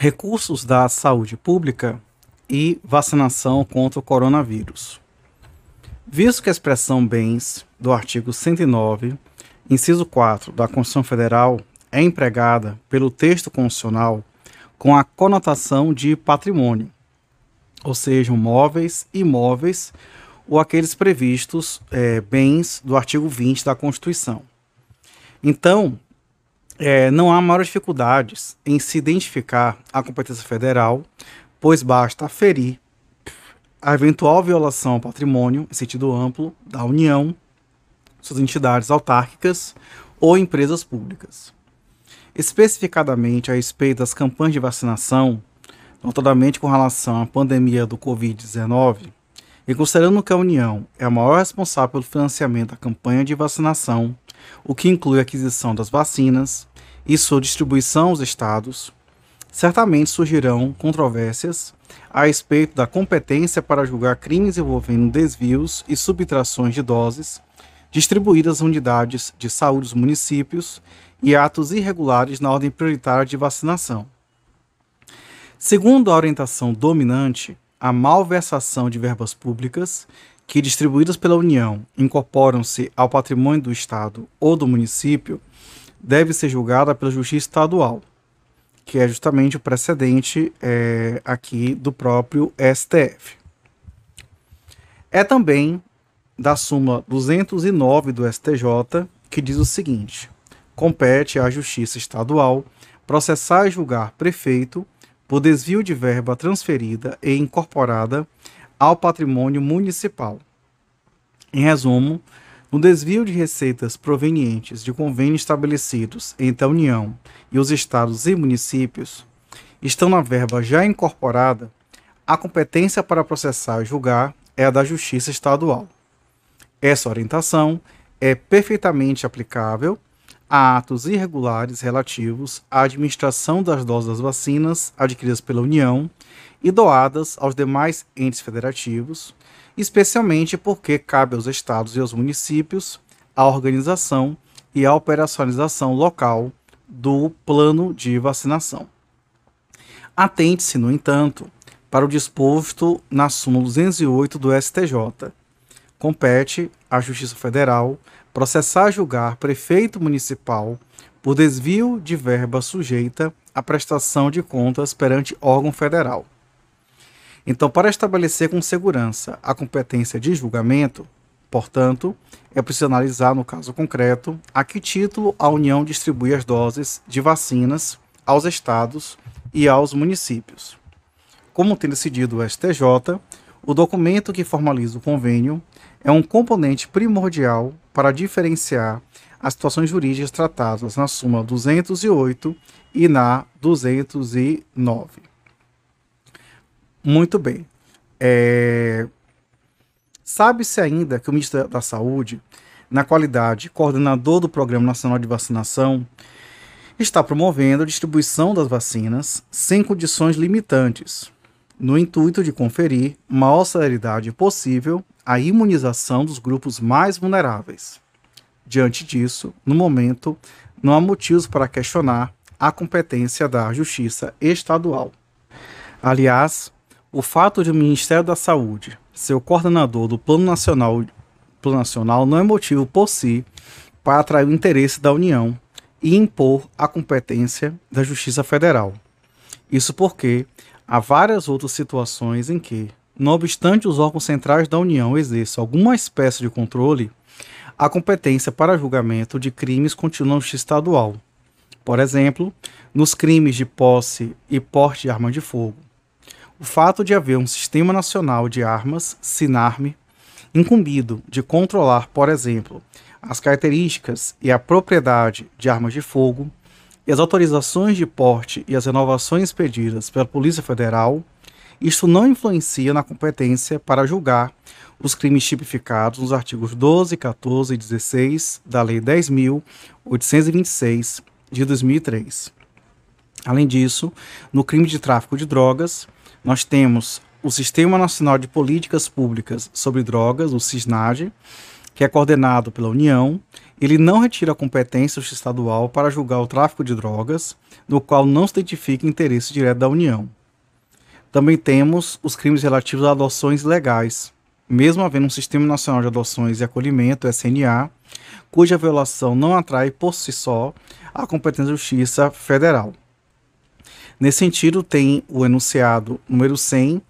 recursos da saúde pública e vacinação contra o coronavírus. Visto que a expressão bens do artigo 109, inciso 4 da Constituição Federal é empregada pelo texto constitucional com a conotação de patrimônio, ou seja, móveis, imóveis ou aqueles previstos é, bens do artigo 20 da Constituição. Então, é, não há maiores dificuldades em se identificar a competência federal, pois basta aferir a eventual violação ao patrimônio, em sentido amplo, da União, suas entidades autárquicas ou empresas públicas. Especificadamente a respeito das campanhas de vacinação, notadamente com relação à pandemia do Covid-19, e considerando que a União é a maior responsável pelo financiamento da campanha de vacinação, o que inclui a aquisição das vacinas, e sua distribuição aos estados, certamente surgirão controvérsias a respeito da competência para julgar crimes envolvendo desvios e subtrações de doses distribuídas unidades de saúde dos municípios e atos irregulares na ordem prioritária de vacinação. Segundo a orientação dominante, a malversação de verbas públicas que distribuídas pela União incorporam-se ao patrimônio do Estado ou do município deve ser julgada pela Justiça Estadual, que é justamente o precedente é, aqui do próprio STF. É também da súmula 209 do STJ que diz o seguinte: compete à Justiça Estadual processar e julgar prefeito por desvio de verba transferida e incorporada ao patrimônio municipal. Em resumo, no desvio de receitas provenientes de convênios estabelecidos entre a União e os estados e municípios, estão na verba já incorporada, a competência para processar e julgar é a da Justiça Estadual. Essa orientação é perfeitamente aplicável a atos irregulares relativos à administração das doses das vacinas adquiridas pela União e doadas aos demais entes federativos, especialmente porque cabe aos estados e aos municípios a organização e a operacionalização local do plano de vacinação. Atente-se, no entanto, para o disposto na súmula 208 do STJ. Compete à Justiça Federal processar julgar prefeito municipal por desvio de verba sujeita à prestação de contas perante órgão federal. Então, para estabelecer com segurança a competência de julgamento, portanto, é preciso analisar, no caso concreto, a que título a União distribui as doses de vacinas aos estados e aos municípios. Como tem decidido o STJ, o documento que formaliza o convênio é um componente primordial para diferenciar as situações jurídicas tratadas na súmula 208 e na 209. Muito bem. É... Sabe-se ainda que o Ministério da Saúde, na qualidade de coordenador do Programa Nacional de Vacinação, está promovendo a distribuição das vacinas sem condições limitantes, no intuito de conferir maior celeridade possível à imunização dos grupos mais vulneráveis. Diante disso, no momento, não há motivos para questionar a competência da Justiça Estadual. Aliás, o fato de o Ministério da Saúde ser o coordenador do Plano Nacional, Plano Nacional não é motivo por si para atrair o interesse da União e impor a competência da Justiça Federal. Isso porque há várias outras situações em que, não obstante os órgãos centrais da União exerçam alguma espécie de controle, a competência para julgamento de crimes continua Justiça Estadual. Por exemplo, nos crimes de posse e porte de arma de fogo o fato de haver um Sistema Nacional de Armas, SINARME, incumbido de controlar, por exemplo, as características e a propriedade de armas de fogo, e as autorizações de porte e as renovações pedidas pela Polícia Federal, isto não influencia na competência para julgar os crimes tipificados nos artigos 12, 14 e 16 da Lei 10.826 de 2003. Além disso, no crime de tráfico de drogas, nós temos o Sistema Nacional de Políticas Públicas sobre Drogas, o SISNAD, que é coordenado pela União ele não retira a competência estadual para julgar o tráfico de drogas, no qual não se identifica interesse direto da União. Também temos os crimes relativos a adoções legais, mesmo havendo um Sistema Nacional de Adoções e Acolhimento, SNA, cuja violação não atrai por si só a competência da Justiça Federal. Nesse sentido, tem o enunciado número 100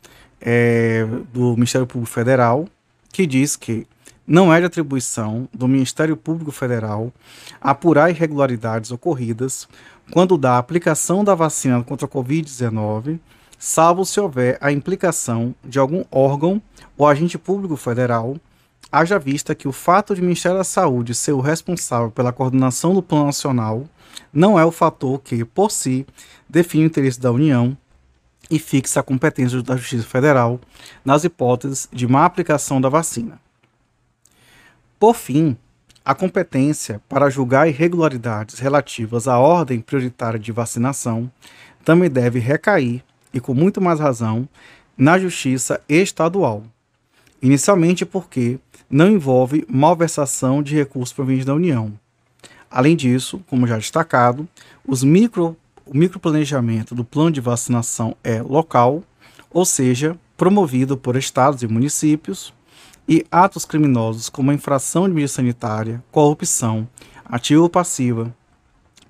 é, do Ministério Público Federal, que diz que não é de atribuição do Ministério Público Federal apurar irregularidades ocorridas quando da aplicação da vacina contra a Covid-19, salvo se houver a implicação de algum órgão ou agente público federal, haja vista que o fato de o Ministério da Saúde ser o responsável pela coordenação do Plano Nacional não é o fator que, por si, define o interesse da União e fixa a competência da Justiça Federal nas hipóteses de má aplicação da vacina. Por fim, a competência para julgar irregularidades relativas à ordem prioritária de vacinação também deve recair, e com muito mais razão, na Justiça Estadual. Inicialmente porque não envolve malversação de recursos provenientes da União. Além disso, como já destacado, os micro o microplanejamento do plano de vacinação é local, ou seja, promovido por estados e municípios, e atos criminosos como a infração de medida sanitária, corrupção, ativa ou passiva,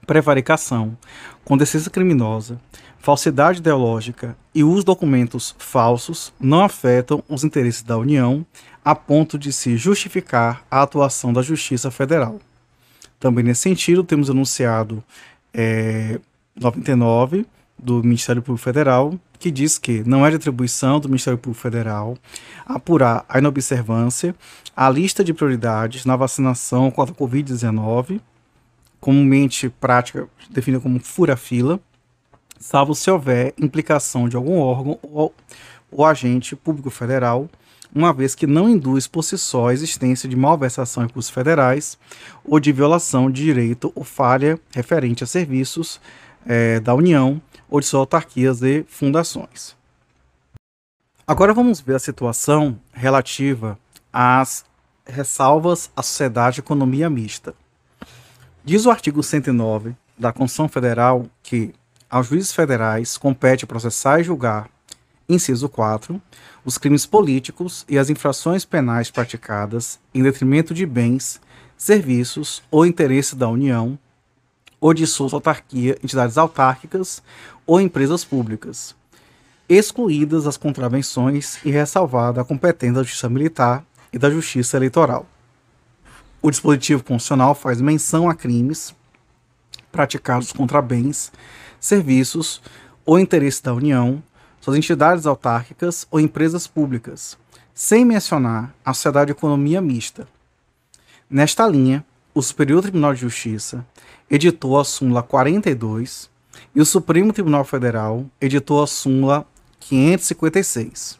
prevaricação, condescência criminosa, falsidade ideológica e os documentos falsos não afetam os interesses da União a ponto de se justificar a atuação da Justiça Federal. Também nesse sentido, temos anunciado é, 99 do Ministério Público Federal, que diz que não é de atribuição do Ministério Público Federal apurar a inobservância a lista de prioridades na vacinação contra a Covid-19, comumente prática definida como fura-fila, salvo se houver implicação de algum órgão ou, ou agente público federal, uma vez que não induz por si só a existência de malversação em recursos federais ou de violação de direito ou falha referente a serviços é, da União ou de suas autarquias e fundações. Agora vamos ver a situação relativa às ressalvas à sociedade de economia mista. Diz o artigo 109 da Constituição Federal que aos juízes federais compete processar e julgar, inciso 4, os crimes políticos e as infrações penais praticadas em detrimento de bens, serviços ou interesses da União ou de suas autarquia, entidades autárquicas ou empresas públicas, excluídas as contravenções e ressalvada a competência da Justiça Militar e da Justiça Eleitoral. O dispositivo constitucional faz menção a crimes praticados contra bens, serviços ou interesses da União, suas entidades autárquicas ou empresas públicas, sem mencionar a sociedade de economia mista. Nesta linha, o Superior Tribunal de Justiça editou a súmula 42 e o Supremo Tribunal Federal editou a súmula 556.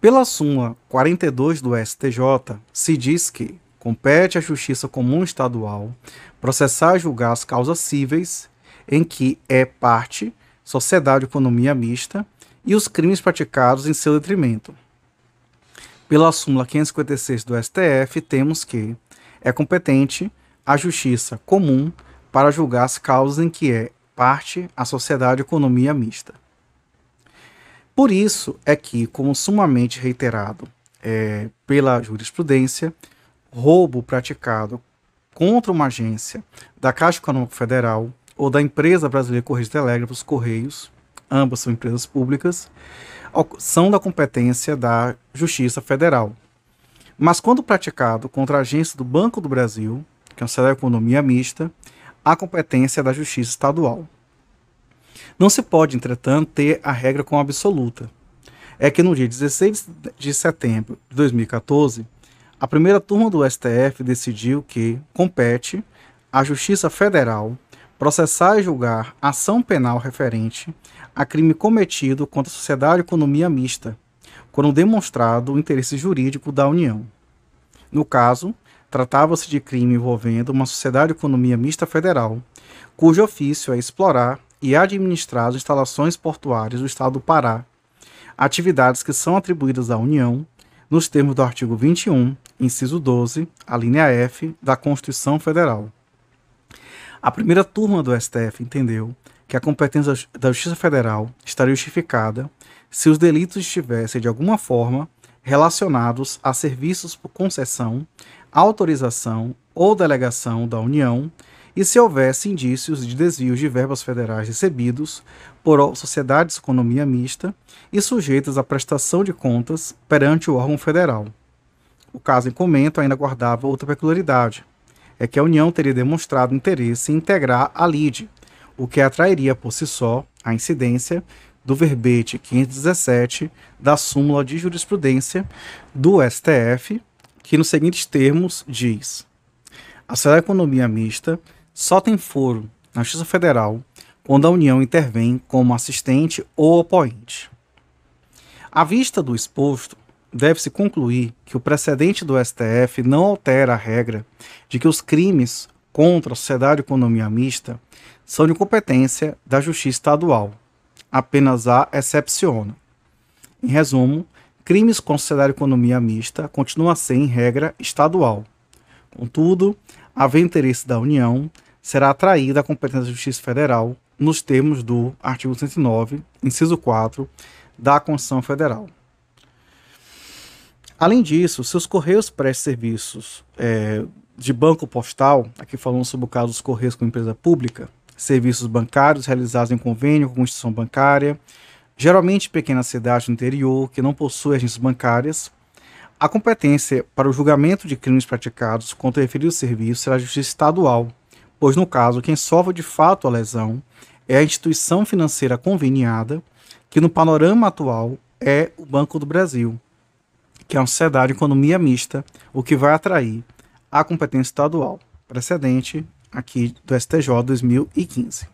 Pela súmula 42 do STJ, se diz que compete à Justiça Comum Estadual processar e julgar as causas cíveis em que é parte sociedade economia mista e os crimes praticados em seu detrimento. Pela súmula 556 do STF, temos que é competente a justiça comum para julgar as causas em que é parte a sociedade economia mista. Por isso é que, como sumamente reiterado é, pela jurisprudência, roubo praticado contra uma agência da Caixa Econômica Federal ou da empresa brasileira Correios Telégrafos Correios, ambas são empresas públicas, são da competência da Justiça Federal. Mas quando praticado contra a agência do Banco do Brasil, que é uma de economia mista, a competência da Justiça Estadual. Não se pode, entretanto, ter a regra como absoluta. É que no dia 16 de setembro de 2014, a primeira turma do STF decidiu que compete à Justiça Federal processar e julgar ação penal referente a crime cometido contra a sociedade de economia mista, quando demonstrado o interesse jurídico da União. No caso, tratava-se de crime envolvendo uma sociedade de economia mista federal, cujo ofício é explorar e administrar as instalações portuárias do Estado do Pará, atividades que são atribuídas à União nos termos do artigo 21 inciso 12, a linha F da Constituição Federal. A primeira turma do STF entendeu que a competência da Justiça Federal estaria justificada se os delitos estivessem, de alguma forma, relacionados a serviços por concessão, autorização ou delegação da União e se houvesse indícios de desvios de verbas federais recebidos por sociedades de economia mista e sujeitas à prestação de contas perante o órgão federal. O caso em comento ainda guardava outra peculiaridade, é que a União teria demonstrado interesse em integrar a LIDE, o que atrairia por si só a incidência do verbete 517 da súmula de jurisprudência do STF, que nos seguintes termos diz: a sociedade economia mista só tem foro na Justiça Federal quando a União intervém como assistente ou oponente. À vista do exposto, deve-se concluir que o precedente do STF não altera a regra de que os crimes contra a sociedade e economia mista são de competência da Justiça Estadual. Apenas a excepciona. Em resumo, crimes contra a sociedade e economia mista continuam a ser, em regra, estadual. Contudo, haver interesse da União, será atraída à competência da Justiça Federal nos termos do artigo 109, inciso 4, da Constituição Federal. Além disso, se os Correios prestam serviços é, de banco postal, aqui falando sobre o caso dos Correios como empresa pública, serviços bancários realizados em convênio com instituição bancária, geralmente pequenas cidades no interior que não possuem agências bancárias, a competência para o julgamento de crimes praticados contra o referido serviço será a Justiça Estadual, pois, no caso, quem sofre de fato a lesão é a instituição financeira conveniada, que no panorama atual é o Banco do Brasil, que é uma sociedade de economia mista, o que vai atrair a competência estadual, precedente aqui do STJ 2015.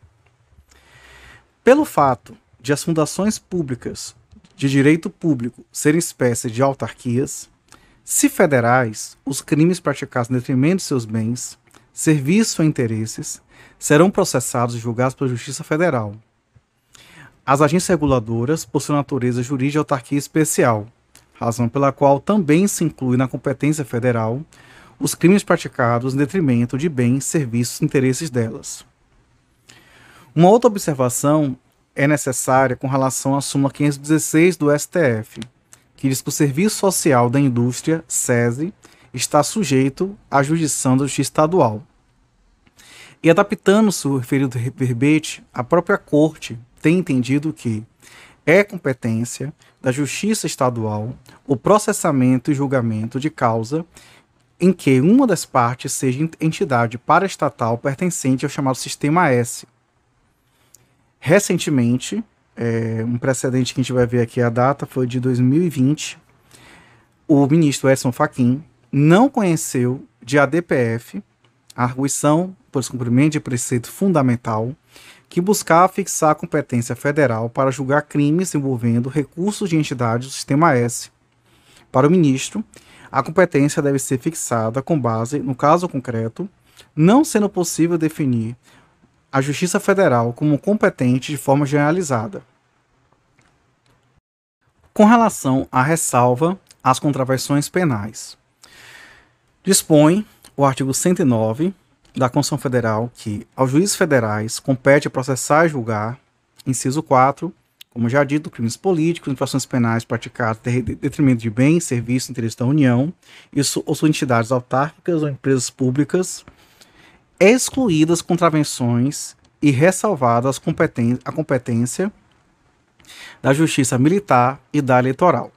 Pelo fato de as fundações públicas de direito público serem espécies de autarquias, se federais, os crimes praticados em detrimento de seus bens, serviços ou interesses serão processados e julgados pela Justiça Federal. As agências reguladoras possuem natureza jurídica de autarquia especial, razão pela qual também se inclui na competência federal os crimes praticados em detrimento de bens, serviços e interesses delas. Uma outra observação é necessária com relação à súmula 516 do STF, que diz que o Serviço Social da Indústria, SESI, está sujeito à jurisdição da Justiça Estadual. E adaptando-se o referido verbete, a própria Corte tem entendido que é competência da Justiça Estadual o processamento e julgamento de causa em que uma das partes seja entidade paraestatal pertencente ao chamado Sistema S. Recentemente, é, um precedente que a gente vai ver aqui a data foi de 2020, o ministro Edson Fachin não conheceu de ADPF a arguição por descumprimento de preceito fundamental que buscava fixar a competência federal para julgar crimes envolvendo recursos de entidades do Sistema S. Para o ministro, a competência deve ser fixada com base no caso concreto, não sendo possível definir a Justiça Federal como competente de forma generalizada. Com relação à ressalva às contravenções penais, dispõe o artigo 109 da Constituição Federal que aos juízes federais compete processar e julgar, inciso 4, como já dito, crimes políticos, infrações penais praticadas em detrimento de bens, serviços interesses da União, isso, ou são entidades autárquicas ou empresas públicas, excluídas contravenções e ressalvadas a competência da Justiça Militar e da Eleitoral.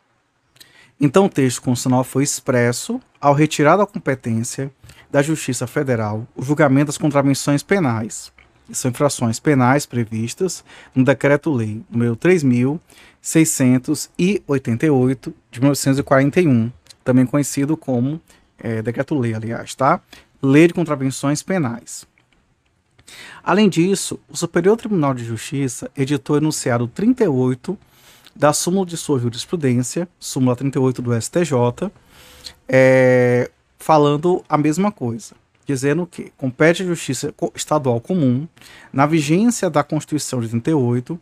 Então, o texto constitucional foi expresso ao retirar da competência da Justiça Federal o julgamento das contravenções penais, são infrações penais previstas no Decreto-Lei número 3.688 de 1941, também conhecido como é, Decreto-Lei, aliás, tá? Lei de Contravenções Penais. Além disso, o Superior Tribunal de Justiça editou o enunciado 38 da súmula de sua jurisprudência, súmula 38 do STJ, é, falando a mesma coisa dizendo que compete à Justiça Estadual Comum, na vigência da Constituição de 88,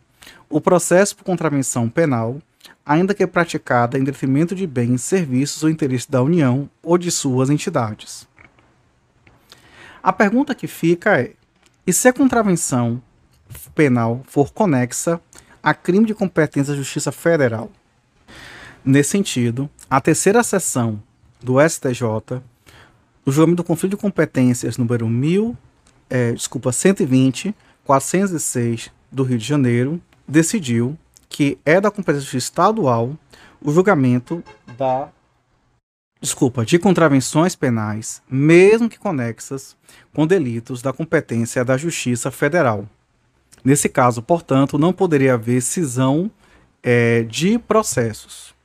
o processo por contravenção penal ainda que praticada em detrimento de bens, serviços ou interesses da União ou de suas entidades. A pergunta que fica é: e se a contravenção penal for conexa a crime de competência da Justiça Federal? Nesse sentido, a terceira sessão do STJ, o julgamento do conflito de competências número 1000, é, desculpa, 120, 406 do Rio de Janeiro, decidiu que é da competência estadual o julgamento da desculpa, de contravenções penais, mesmo que conexas com delitos da competência da Justiça Federal. Nesse caso, portanto, não poderia haver cisão é, de processos.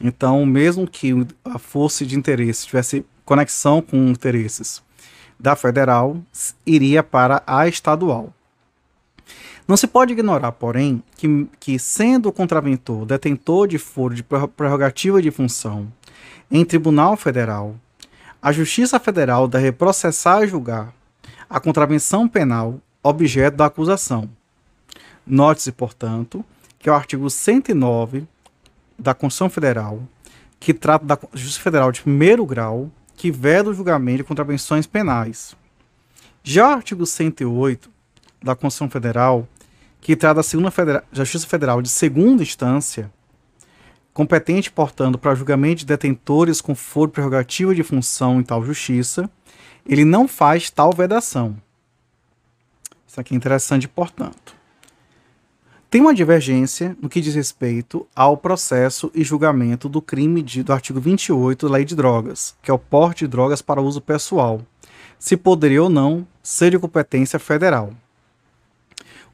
Então, mesmo que a força de interesse tivesse conexão com interesses da federal, iria para a estadual. Não se pode ignorar, porém, que, que sendo o contraventor detentor de foro de prerrogativa de função em tribunal federal, a Justiça Federal deve processar e julgar a contravenção penal objeto da acusação. Note-se, portanto, que o artigo 109 da Constituição Federal, que trata da Justiça Federal de primeiro grau, que veda o julgamento de contravenções penais. Já o artigo 108 da Constituição Federal que trata da federa Justiça Federal de segunda instância, competente, portanto, para julgamento de detentores com foro prerrogativa de função em tal justiça, ele não faz tal vedação. Isso aqui é interessante, portanto. Tem uma divergência no que diz respeito ao processo e julgamento do crime de, do artigo 28 da Lei de Drogas, que é o porte de drogas para uso pessoal, se poderia ou não ser de competência federal.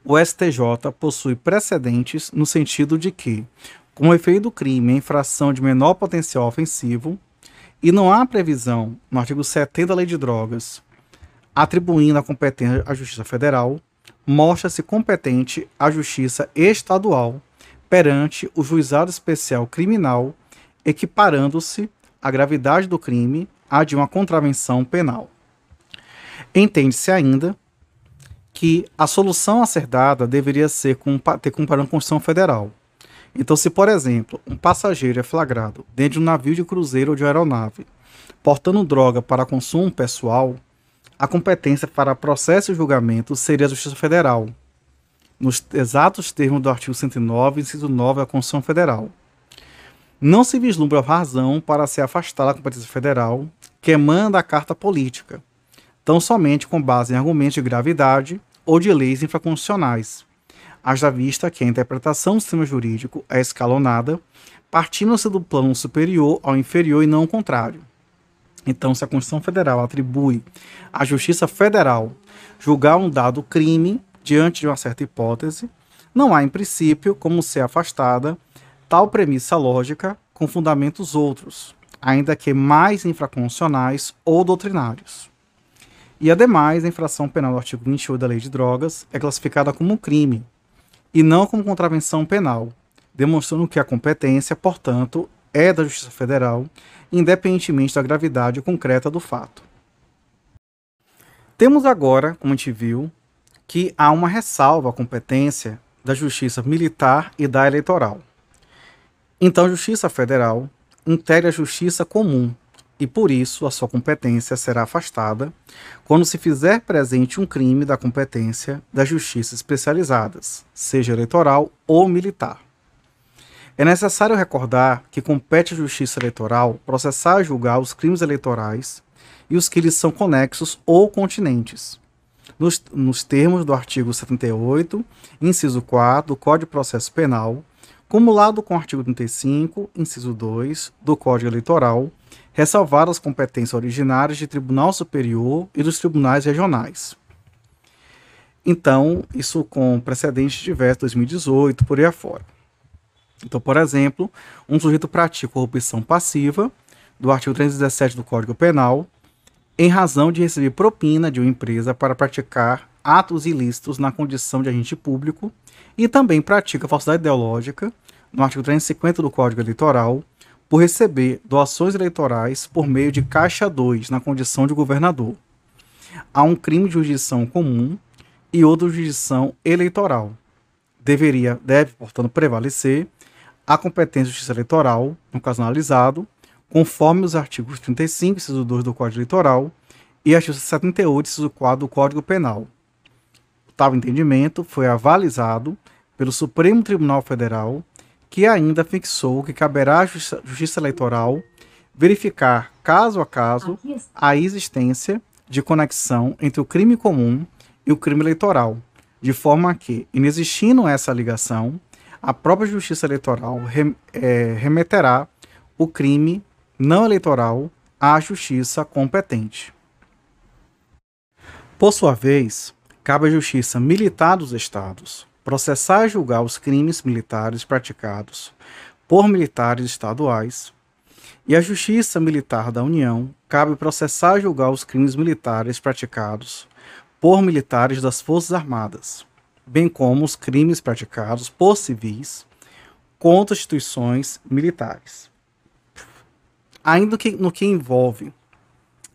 O STJ possui precedentes no sentido de que, como efeito do crime é infração de menor potencial ofensivo, e não há previsão no artigo 70 da Lei de Drogas atribuindo a competência à Justiça Federal, mostra-se competente a Justiça Estadual perante o Juizado Especial Criminal, equiparando-se a gravidade do crime à de uma contravenção penal. Entende-se ainda que a solução a ser dada deveria ser com, ter com padrão Constituição Federal. Então, se, por exemplo, um passageiro é flagrado dentro de um navio de cruzeiro ou de aeronave, portando droga para consumo pessoal, a competência para processo e julgamento seria a Justiça Federal, nos exatos termos do artigo 109, inciso 9 da Constituição Federal. Não se vislumbra razão para se afastar da competência federal que emana da Carta Política, tão somente com base em argumentos de gravidade ou de leis infraconstitucionais. Haja vista que a interpretação do sistema jurídico é escalonada, partindo-se do plano superior ao inferior e não o contrário. Então, se a Constituição Federal atribui à Justiça Federal julgar um dado crime diante de uma certa hipótese, não há, em princípio, como ser afastada tal premissa lógica com fundamentos outros, ainda que mais infraconstitucionais ou doutrinários. E, ademais, a infração penal do artigo 28 da Lei de Drogas é classificada como crime e não como contravenção penal, demonstrando que a competência, portanto, é da Justiça Federal, independentemente da gravidade concreta do fato. Temos agora, como a gente viu, que há uma ressalva à competência da Justiça Militar e da Eleitoral. Então, a Justiça Federal integra a Justiça Comum, e por isso a sua competência será afastada quando se fizer presente um crime da competência das justiças especializadas, seja eleitoral ou militar. É necessário recordar que compete à Justiça Eleitoral processar e julgar os crimes eleitorais e os que lhes são conexos ou continentes, nos, nos termos do artigo 78, inciso 4 do Código de Processo Penal, cumulado com o artigo 35, inciso 2 do Código Eleitoral, ressalvar as competências originárias de Tribunal Superior e dos tribunais regionais. Então, isso com precedentes diversos, 2018, por aí afora. Então, por exemplo, um sujeito pratica corrupção passiva, do artigo 317 do Código Penal, em razão de receber propina de uma empresa para praticar atos ilícitos na condição de agente público e também pratica falsidade ideológica, no artigo 350 do Código Eleitoral, por receber doações eleitorais por meio de Caixa 2 na condição de governador. Há um crime de jurisdição comum e outro de jurisdição eleitoral. Deveria, deve, portanto, prevalecer a competência da Justiça Eleitoral, no caso analisado, conforme os artigos 35, inciso 2 do Código Eleitoral e artigo 78, inciso 4 do Código Penal. Tal entendimento foi avalizado pelo Supremo Tribunal Federal, que ainda fixou que caberá à Justiça Eleitoral verificar, caso a caso, a existência de conexão entre o crime comum e o crime eleitoral, de forma que, inexistindo essa ligação, a própria Justiça Eleitoral rem, é, remeterá o crime não eleitoral à Justiça competente. Por sua vez, cabe à Justiça Militar dos Estados processar e julgar os crimes militares praticados por militares estaduais, e à Justiça Militar da União cabe processar e julgar os crimes militares praticados por militares das Forças Armadas, bem como os crimes praticados por civis contra instituições militares. Ainda que, no que envolve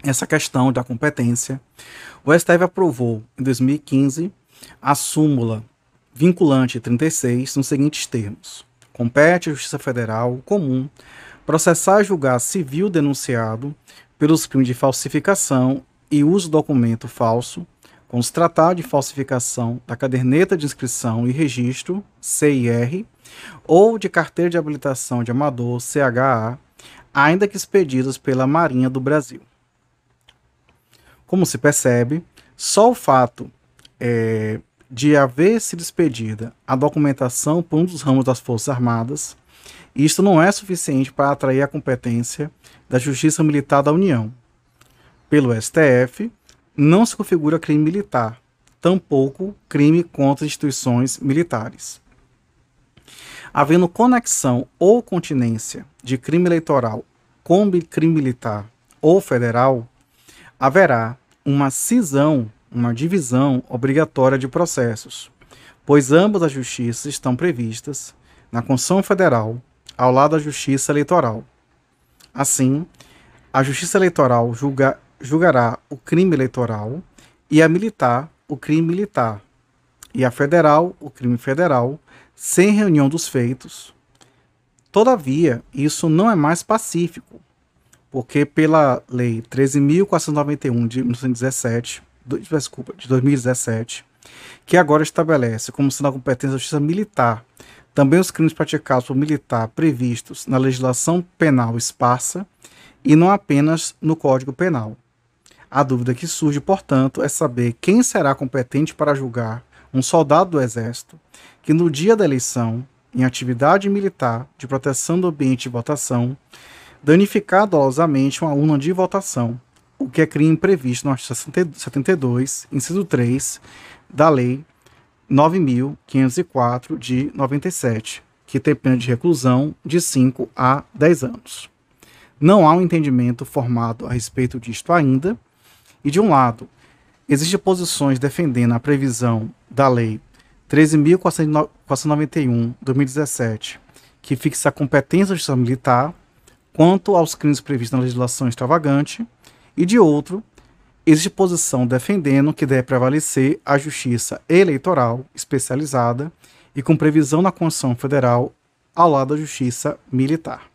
essa questão da competência, o STF aprovou em 2015 a súmula vinculante 36 nos seguintes termos: compete à Justiça Federal comum processar e julgar civil denunciado pelos crimes de falsificação e uso de documento falso, com os tratados de falsificação da caderneta de inscrição e registro, CIR, ou de carteira de habilitação de amador, CHA, ainda que expedidos pela Marinha do Brasil. Como se percebe, só o fato é, de haver sido expedida a documentação por um dos ramos das Forças Armadas isto não é suficiente para atrair a competência da Justiça Militar da União. Pelo STF, não se configura crime militar, tampouco crime contra instituições militares. Havendo conexão ou continência de crime eleitoral com crime militar ou federal, haverá uma cisão, uma divisão obrigatória de processos, pois ambas as justiças estão previstas na Constituição Federal ao lado da Justiça Eleitoral. Assim, a Justiça Eleitoral julga, julgará o crime eleitoral e a militar o crime militar, e a federal o crime federal, sem reunião dos feitos. Todavia, isso não é mais pacífico, porque pela Lei 13.491 de 1917, desculpa, de 2017, que agora estabelece como sendo a competência da justiça militar também os crimes praticados por militar previstos na legislação penal esparsa e não apenas no Código Penal. A dúvida que surge, portanto, é saber quem será competente para julgar um soldado do Exército que, no dia da eleição, em atividade militar de proteção do ambiente de votação, danificar dolosamente uma urna de votação, o que é crime previsto no artigo 72, inciso 3 da Lei 9.504 de 97, que tem pena de reclusão de 5 a 10 anos. Não há um entendimento formado a respeito disto ainda, e de um lado, existem posições defendendo a previsão da Lei 13.491 de 2017, que fixa a competência da justiça militar quanto aos crimes previstos na legislação extravagante, e de outro, existe posição defendendo que deve prevalecer a justiça eleitoral especializada e com previsão na Constituição Federal ao lado da justiça militar.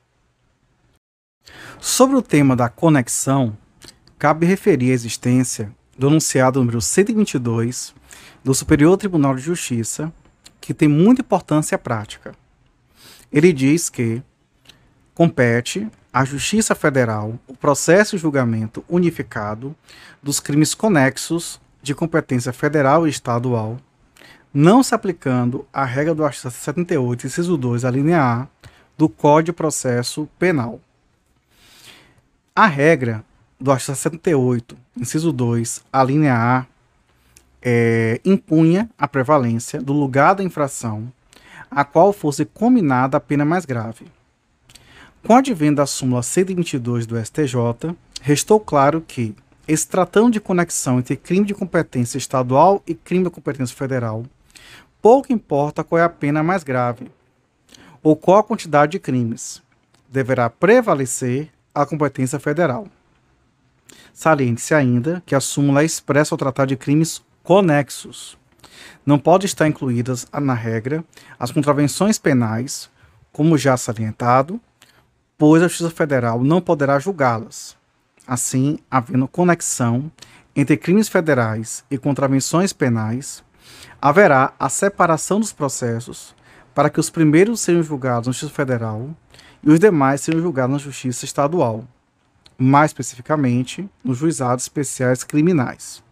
Sobre o tema da conexão, cabe referir a existência do enunciado número 122 do Superior Tribunal de Justiça, que tem muita importância prática. Ele diz que compete à Justiça Federal o processo e julgamento unificado dos crimes conexos de competência federal e estadual, não se aplicando a regra do artigo 78, inciso 2, a linha A, do Código de Processo Penal. A regra do artigo 78, inciso 2, a linha A, é, impunha a prevalência do lugar da infração a qual fosse combinada a pena mais grave. Com o advento da súmula 122 do STJ, restou claro que, se tratando de conexão entre crime de competência estadual e crime de competência federal, pouco importa qual é a pena mais grave ou qual a quantidade de crimes, deverá prevalecer a competência federal. Saliente-se ainda que a súmula é expressa ao tratar de crimes conexos. Não pode estar incluídas na regra as contravenções penais como já salientado, pois a Justiça Federal não poderá julgá-las. Assim, havendo conexão entre crimes federais e contravenções penais, haverá a separação dos processos para que os primeiros sejam julgados na Justiça Federal e os demais sejam julgados na Justiça Estadual, mais especificamente nos juizados especiais criminais.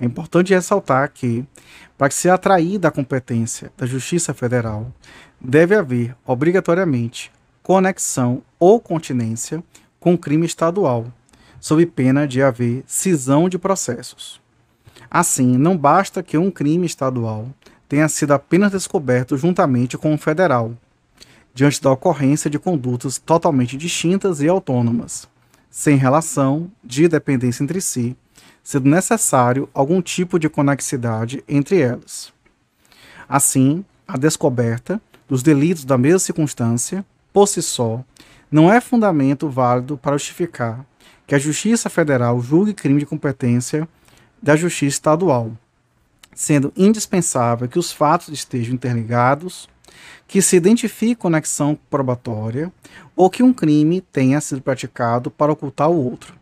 É importante ressaltar que, para que se atrair da competência da Justiça Federal, deve haver, obrigatoriamente, conexão ou continência com o crime estadual, sob pena de haver cisão de processos. Assim, não basta que um crime estadual tenha sido apenas descoberto juntamente com o federal, diante da ocorrência de condutas totalmente distintas e autônomas, sem relação de dependência entre si, sendo necessário algum tipo de conexidade entre elas. Assim, a descoberta dos delitos da mesma circunstância, por si só, não é fundamento válido para justificar que a Justiça Federal julgue crime de competência da Justiça Estadual, sendo indispensável que os fatos estejam interligados, que se identifique conexão probatória ou que um crime tenha sido praticado para ocultar o outro.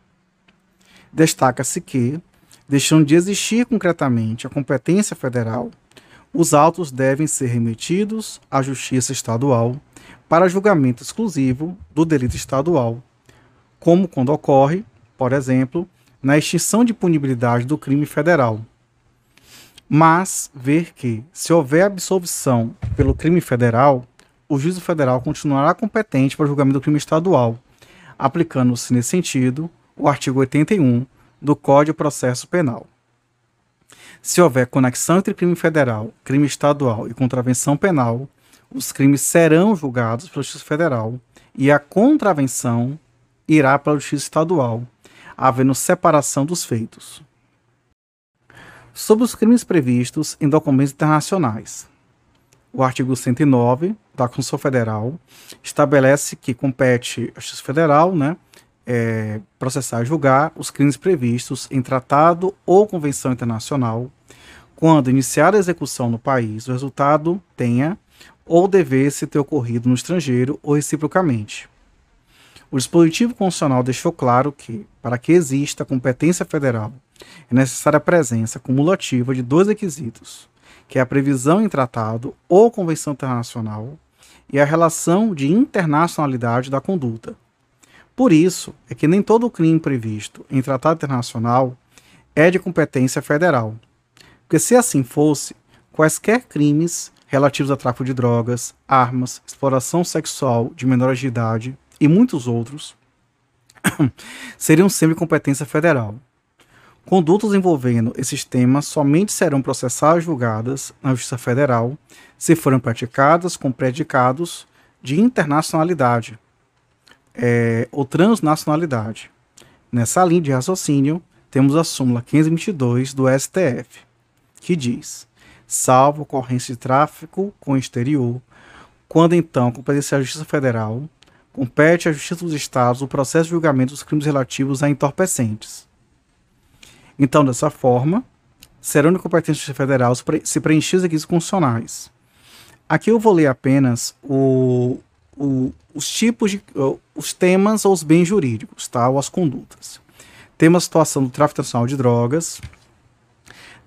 Destaca-se que, deixando de existir concretamente a competência federal, os autos devem ser remetidos à Justiça Estadual para julgamento exclusivo do delito estadual, como quando ocorre, por exemplo, na extinção de punibilidade do crime federal. Mas ver que, se houver absolvição pelo crime federal, o juízo federal continuará competente para o julgamento do crime estadual, aplicando-se nesse sentido o artigo 81 do Código de Processo Penal. Se houver conexão entre crime federal, crime estadual e contravenção penal, os crimes serão julgados pela Justiça Federal e a contravenção irá para a Justiça Estadual, havendo separação dos feitos. Sobre os crimes previstos em documentos internacionais. O artigo 109 da Constituição Federal estabelece que compete à Justiça Federal né, é, processar e julgar os crimes previstos em tratado ou convenção internacional quando iniciar a execução no país o resultado tenha ou devesse ter ocorrido no estrangeiro ou reciprocamente. O dispositivo constitucional deixou claro que, para que exista competência federal, é necessária a presença cumulativa de dois requisitos, que é a previsão em tratado ou convenção internacional e a relação de internacionalidade da conduta. Por isso, é que nem todo crime previsto em tratado internacional é de competência federal. Porque se assim fosse, quaisquer crimes relativos a tráfico de drogas, armas, exploração sexual de menores de idade, e muitos outros seriam sempre competência federal. Condutas envolvendo esses temas somente serão processadas e julgadas na Justiça Federal se forem praticadas com predicados de internacionalidade é, ou transnacionalidade. Nessa linha de raciocínio, temos a súmula 522 do STF, que diz: salvo ocorrência de tráfico com o exterior, quando então competência da Justiça Federal compete à Justiça dos Estados o processo de julgamento dos crimes relativos a entorpecentes. Então, dessa forma, serão de competência federal se preencher os requisitos constitucionais. Aqui eu vou ler apenas o, o, os tipos de os temas ou os bens jurídicos, tá? ou as condutas. Temos a situação do tráfico internacional de drogas,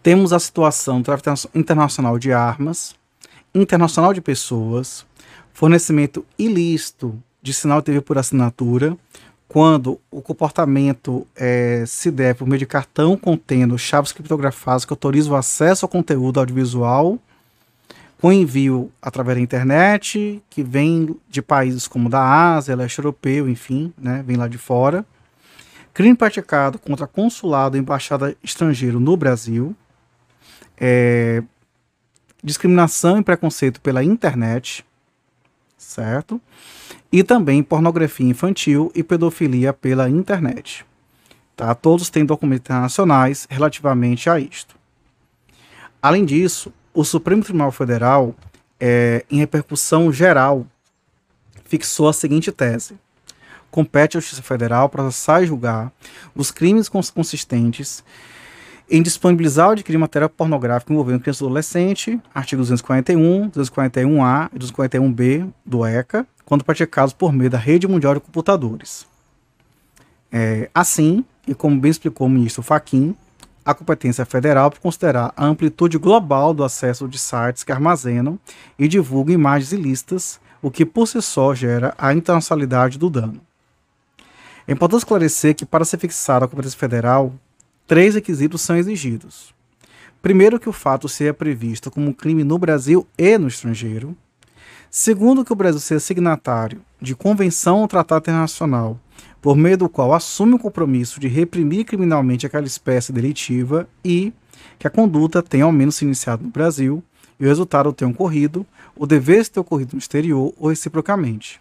temos a situação do tráfico internacional de armas, internacional de pessoas, fornecimento ilícito de sinal TV por assinatura, quando o comportamento é, se der por meio de cartão contendo chaves criptografadas que autorizam o acesso ao conteúdo audiovisual, com envio através da internet, que vem de países como da Ásia, leste europeu, enfim, né, vem lá de fora. Crime praticado contra consulado e embaixada estrangeiro no Brasil. É, discriminação e preconceito pela internet, certo? E também pornografia infantil e pedofilia pela internet. Tá? Todos têm documentos internacionais relativamente a isto. Além disso, o Supremo Tribunal Federal, é, em repercussão geral, fixou a seguinte tese: compete à Justiça Federal processar e julgar os crimes consistentes em disponibilizar ou adquirir material pornográfico envolvendo criança e adolescente, artigo 241, 241A e 241B do ECA, quando praticados por meio da rede mundial de computadores. É, assim, e como bem explicou o ministro Faquim, a competência federal por considerar a amplitude global do acesso de sites que armazenam e divulgam imagens ilícitas, o que por si só gera a internacionalidade do dano. É importante esclarecer que, para ser fixada a competência federal, três requisitos são exigidos. Primeiro, que o fato seja previsto como crime no Brasil e no estrangeiro. Segundo, que o Brasil seja signatário de convenção ou tratado internacional, por meio do qual assume o compromisso de reprimir criminalmente aquela espécie delitiva e que a conduta tenha ao menos se iniciado no Brasil e o resultado tenha ocorrido, o dever ter ocorrido no exterior ou reciprocamente.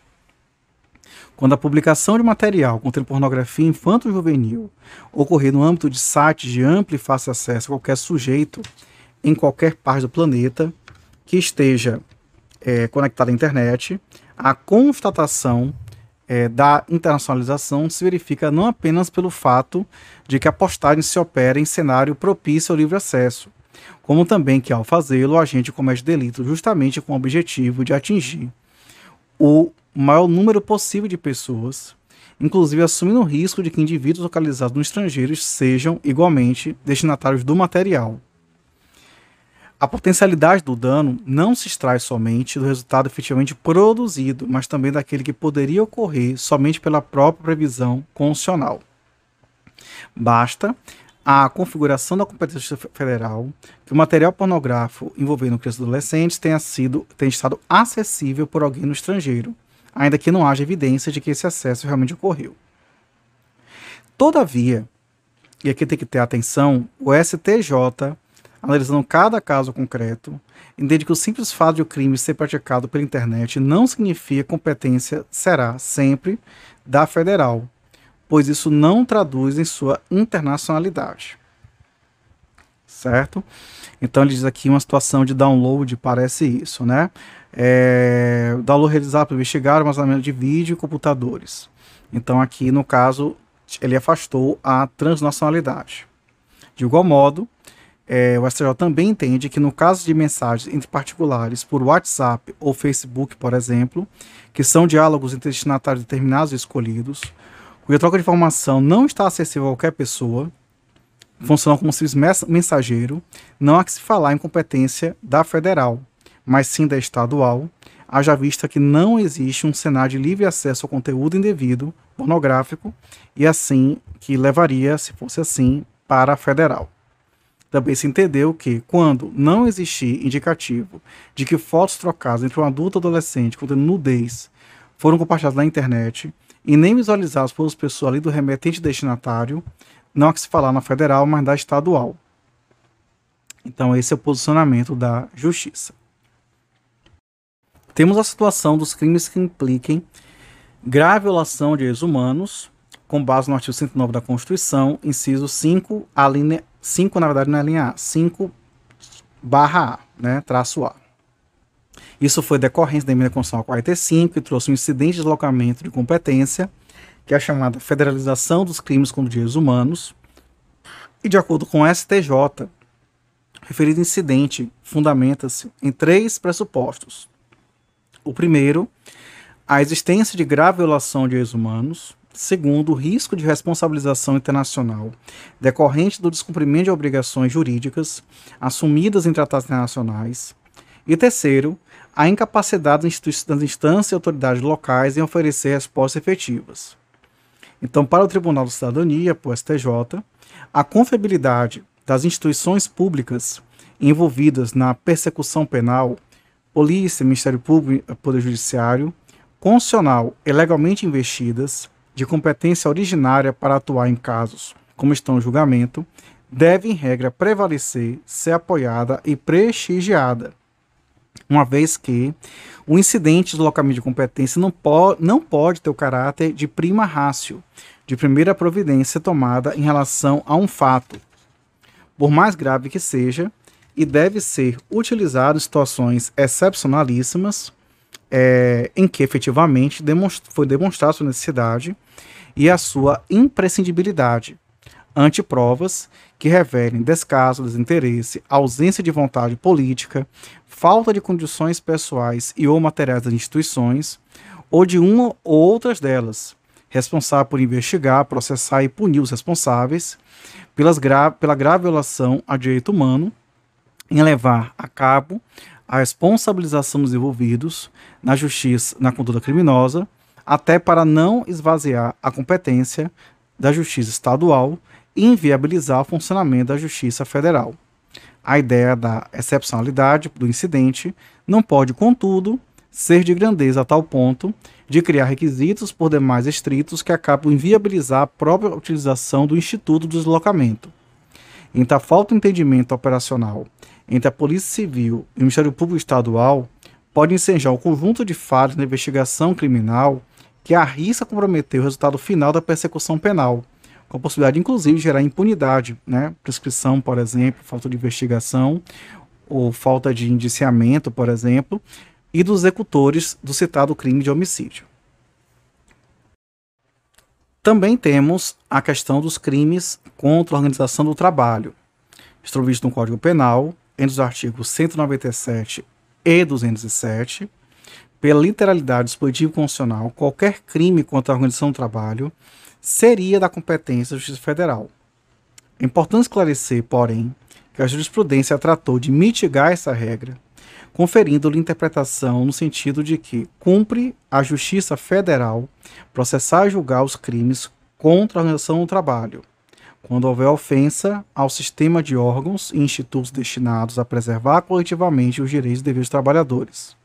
Quando a publicação de material contendo pornografia infanto-juvenil ocorrer no âmbito de sites de amplo e fácil acesso a qualquer sujeito em qualquer parte do planeta que esteja é, conectado à internet, a constatação é, da internacionalização se verifica não apenas pelo fato de que a postagem se opera em cenário propício ao livre acesso, como também que, ao fazê-lo, o agente comete delito justamente com o objetivo de atingir o maior número possível de pessoas, inclusive assumindo o risco de que indivíduos localizados no estrangeiro sejam igualmente destinatários do material. A potencialidade do dano não se extrai somente do resultado efetivamente produzido, mas também daquele que poderia ocorrer somente pela própria previsão constitucional. Basta a configuração da competência federal que o material pornográfico envolvendo crianças e adolescentes tenha sido tenha estado acessível por alguém no estrangeiro, ainda que não haja evidência de que esse acesso realmente ocorreu. Todavia, e aqui tem que ter atenção, o STJ, analisando cada caso concreto, entende que o simples fato de o crime ser praticado pela internet não significa competência será sempre da federal, pois isso não traduz em sua internacionalidade. Certo? Então ele diz aqui uma situação de download, parece isso, né? É, download realizado para investigar armazenamento de vídeo e computadores. Então aqui, no caso, ele afastou a transnacionalidade. De igual modo, é, o STJ também entende que no caso de mensagens entre particulares por WhatsApp ou Facebook, por exemplo, que são diálogos entre destinatários determinados e escolhidos, cuja troca de informação não está acessível a qualquer pessoa, funciona como simples mensageiro, não há que se falar em competência da federal, mas sim da estadual, haja vista que não existe um cenário de livre acesso ao conteúdo indevido, pornográfico, e assim que levaria, se fosse assim, para a federal. Também se entendeu que, quando não existir indicativo de que fotos trocadas entre um adulto e adolescente contendo nudez foram compartilhadas na internet, e nem visualizados pelas pessoas ali do remetente destinatário, não há que se falar na federal, mas da estadual. Então, esse é o posicionamento da justiça. Temos a situação dos crimes que impliquem grave violação de direitos humanos, com base no artigo 109 da Constituição, inciso 5, a linha 5, na verdade, não é a linha A, 5 barra A, né, traço A. Isso foi decorrência da emenda constitucional 45, que trouxe um incidente de deslocamento de competência, que é a chamada federalização dos crimes contra os direitos humanos. E de acordo com o STJ, referido incidente fundamenta-se em três pressupostos. O primeiro, a existência de grave violação de direitos humanos. Segundo, o risco de responsabilização internacional decorrente do descumprimento de obrigações jurídicas assumidas em tratados internacionais. E terceiro, a incapacidade das instâncias e autoridades locais em oferecer respostas efetivas. Então, para o Tribunal de Cidadania, para o STJ, a confiabilidade das instituições públicas envolvidas na persecução penal, polícia, Ministério Público, Poder Judiciário, constitucional e legalmente investidas, de competência originária para atuar em casos como estão em julgamento, deve, em regra, prevalecer, ser apoiada e prestigiada uma vez que o incidente de deslocamento de competência não, po não pode ter o caráter de prima ratio, de primeira providência tomada em relação a um fato, por mais grave que seja, e deve ser utilizado em situações excepcionalíssimas, é, em que efetivamente demonst foi demonstrada sua necessidade e a sua imprescindibilidade, ante provas que revelem descaso, desinteresse, ausência de vontade política, falta de condições pessoais e ou materiais das instituições, ou de uma ou outras delas, responsável por investigar, processar e punir os responsáveis pelas gra pela grave violação a direito humano em levar a cabo a responsabilização dos envolvidos na justiça, na conduta criminosa, até para não esvaziar a competência da justiça estadual e inviabilizar o funcionamento da justiça federal. A ideia da excepcionalidade do incidente não pode, contudo, ser de grandeza a tal ponto de criar requisitos por demais estritos que acabam inviabilizar a própria utilização do Instituto do Deslocamento. Então, a falta de entendimento operacional entre a Polícia Civil e o Ministério Público Estadual pode ensejar um conjunto de falhas na investigação criminal que arrisca comprometer o resultado final da persecução penal, com a possibilidade, inclusive, de gerar impunidade, né? prescrição, por exemplo, falta de investigação ou falta de indiciamento, por exemplo, e dos executores do citado crime de homicídio. Também temos a questão dos crimes contra a organização do trabalho. Vistos no Código Penal, entre os artigos 197 e 207. Pela literalidade dispositivo constitucional, qualquer crime contra a organização do trabalho seria da competência da Justiça Federal. É importante esclarecer, porém, que a jurisprudência tratou de mitigar essa regra conferindo-lhe interpretação no sentido de que cumpre a Justiça Federal processar e julgar os crimes contra a organização do trabalho, quando houver ofensa ao sistema de órgãos e institutos destinados a preservar coletivamente os direitos e deveres dos trabalhadores.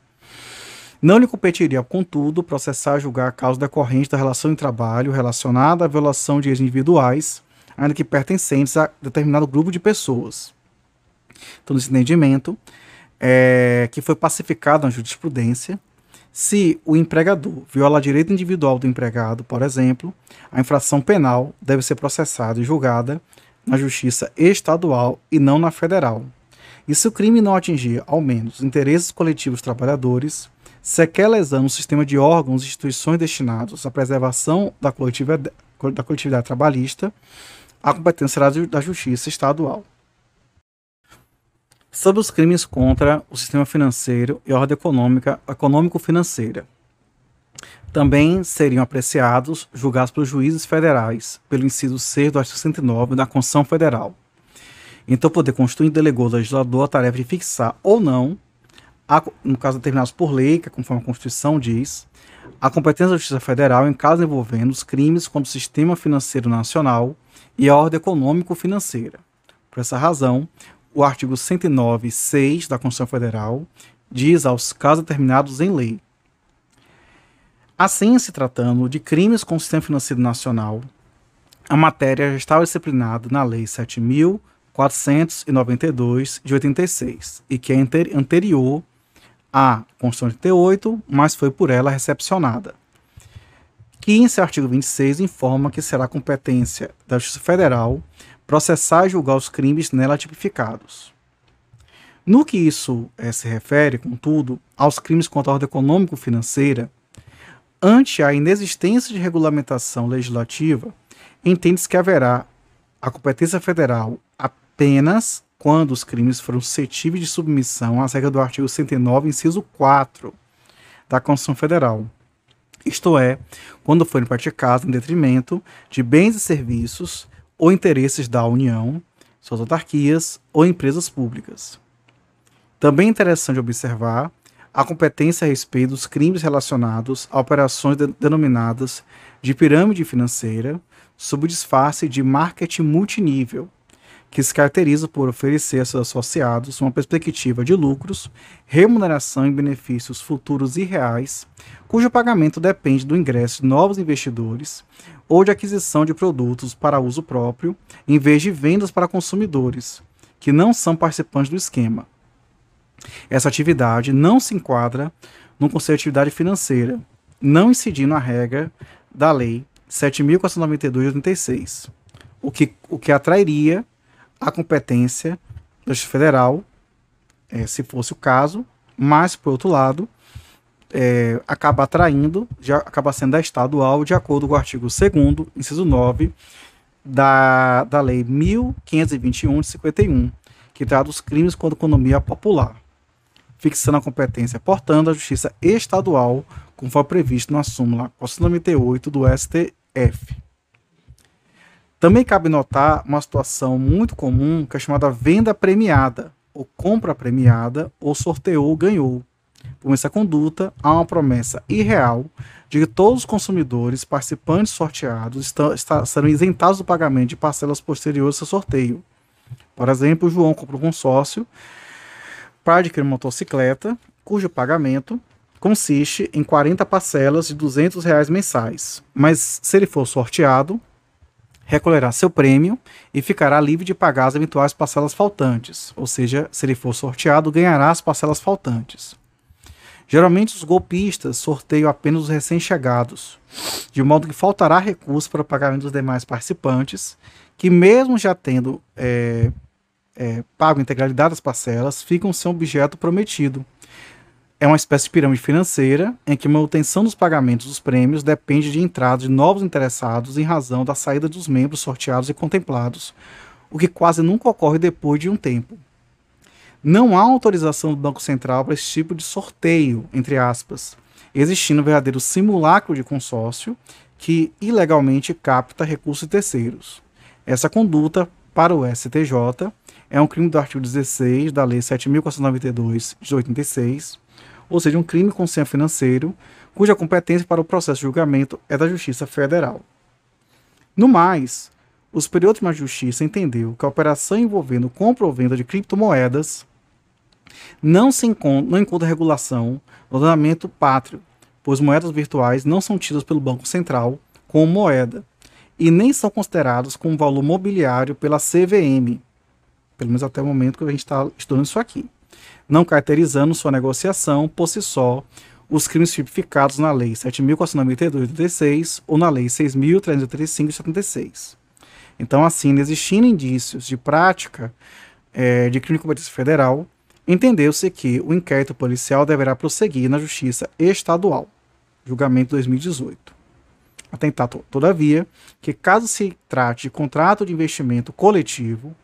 Não lhe competiria, contudo, processar e julgar a causa decorrente da relação de trabalho relacionada à violação de direitos individuais, ainda que pertencentes a determinado grupo de pessoas. Então, nesse entendimento, é, que foi pacificado na jurisprudência. Se o empregador viola direito individual do empregado, por exemplo, a infração penal deve ser processada e julgada na justiça estadual e não na federal. E se o crime não atingir, ao menos, interesses coletivos trabalhadores, sequer lesando o sistema de órgãos e instituições destinados à preservação da coletividade, da coletividade trabalhista, a competência da justiça estadual sobre os crimes contra o sistema financeiro e ordem econômica, econômico-financeira. Também seriam apreciados, julgados pelos juízes federais, pelo inciso 6 do artigo 109 da Constituição Federal. Então, o poder constituinte delegou ao legislador a tarefa de fixar ou não, a, no caso determinados por lei, que é conforme a Constituição diz, a competência da Justiça Federal em casos envolvendo os crimes contra o sistema financeiro nacional e a ordem econômico-financeira. Por essa razão, o artigo 109, 6 da Constituição Federal diz aos casos determinados em lei. Assim, se tratando de crimes com o sistema financeiro nacional, a matéria já estava disciplinada na Lei 7.492 de 86 e que é anterior à Constituição de 88, mas foi por ela recepcionada. Que em seu artigo 26 informa que será competência da Justiça Federal processar e julgar os crimes nela tipificados. No que isso é, se refere, contudo, aos crimes contra a ordem econômico-financeira, ante a inexistência de regulamentação legislativa, entende-se que haverá a competência federal apenas quando os crimes foram suscetíveis de submissão às regras do artigo 109, inciso 4 da Constituição Federal. Isto é, quando forem praticados em detrimento de bens e serviços ou interesses da União, suas autarquias ou empresas públicas. Também é interessante observar a competência a respeito dos crimes relacionados a operações de, denominadas de pirâmide financeira, sob o disfarce de marketing multinível, que se caracteriza por oferecer a seus associados uma perspectiva de lucros, remuneração e benefícios futuros e reais, cujo pagamento depende do ingresso de novos investidores ou de aquisição de produtos para uso próprio, em vez de vendas para consumidores, que não são participantes do esquema. Essa atividade não se enquadra no conceito de atividade financeira, não incidindo a regra da Lei 7.492 de 86, o que, o que atrairia a competência Justiça Federal, é, se fosse o caso, mas, por outro lado, é, acaba atraindo, já acaba sendo da estadual, de acordo com o artigo 2 inciso 9 da, da Lei 1521 de 51, que trata dos crimes contra a economia popular, fixando a competência, portanto, da Justiça Estadual, conforme previsto na súmula 498 do STF. Também cabe notar uma situação muito comum que é chamada venda premiada, ou compra premiada, ou sorteou ganhou. Por essa conduta, há uma promessa irreal de que todos os consumidores participantes sorteados estão, serão isentados do pagamento de parcelas posteriores ao sorteio. Por exemplo, João compra um consórcio para adquirir uma motocicleta, cujo pagamento consiste em 40 parcelas de 200 reais mensais. Mas se ele for sorteado, recolherá seu prêmio e ficará livre de pagar as eventuais parcelas faltantes, ou seja, se ele for sorteado, ganhará as parcelas faltantes. Geralmente os golpistas sorteiam apenas os recém-chegados, de modo que faltará recurso para o pagamento dos demais participantes, que mesmo já tendo é, é, pago a integralidade das parcelas, ficam sem objeto prometido, é uma espécie de pirâmide financeira em que a manutenção dos pagamentos dos prêmios depende de entrada de novos interessados em razão da saída dos membros sorteados e contemplados, o que quase nunca ocorre depois de um tempo. Não há autorização do Banco Central para esse tipo de sorteio, entre aspas, existindo um verdadeiro simulacro de consórcio que ilegalmente capta recursos terceiros. Essa conduta, para o STJ, é um crime do artigo 16 da Lei 7.492 de 86 ou seja, um crime com senha financeiro, cuja competência para o processo de julgamento é da Justiça Federal. No mais, o Superior Tribunal de Justiça entendeu que a operação envolvendo compra ou venda de criptomoedas não, se encontra, não encontra regulação no ordenamento pátrio, pois moedas virtuais não são tidas pelo Banco Central como moeda e nem são consideradas como valor mobiliário pela CVM, pelo menos até o momento que a gente está estudando isso aqui não caracterizando sua negociação por si só os crimes tipificados na Lei 7.492 de 86 ou na Lei 6.335 de 76. Então, assim, existindo indícios de prática é, de crime de competência federal, entendeu-se que o inquérito policial deverá prosseguir na Justiça Estadual, julgamento 2018. Atentar, todavia, que caso se trate de contrato de investimento coletivo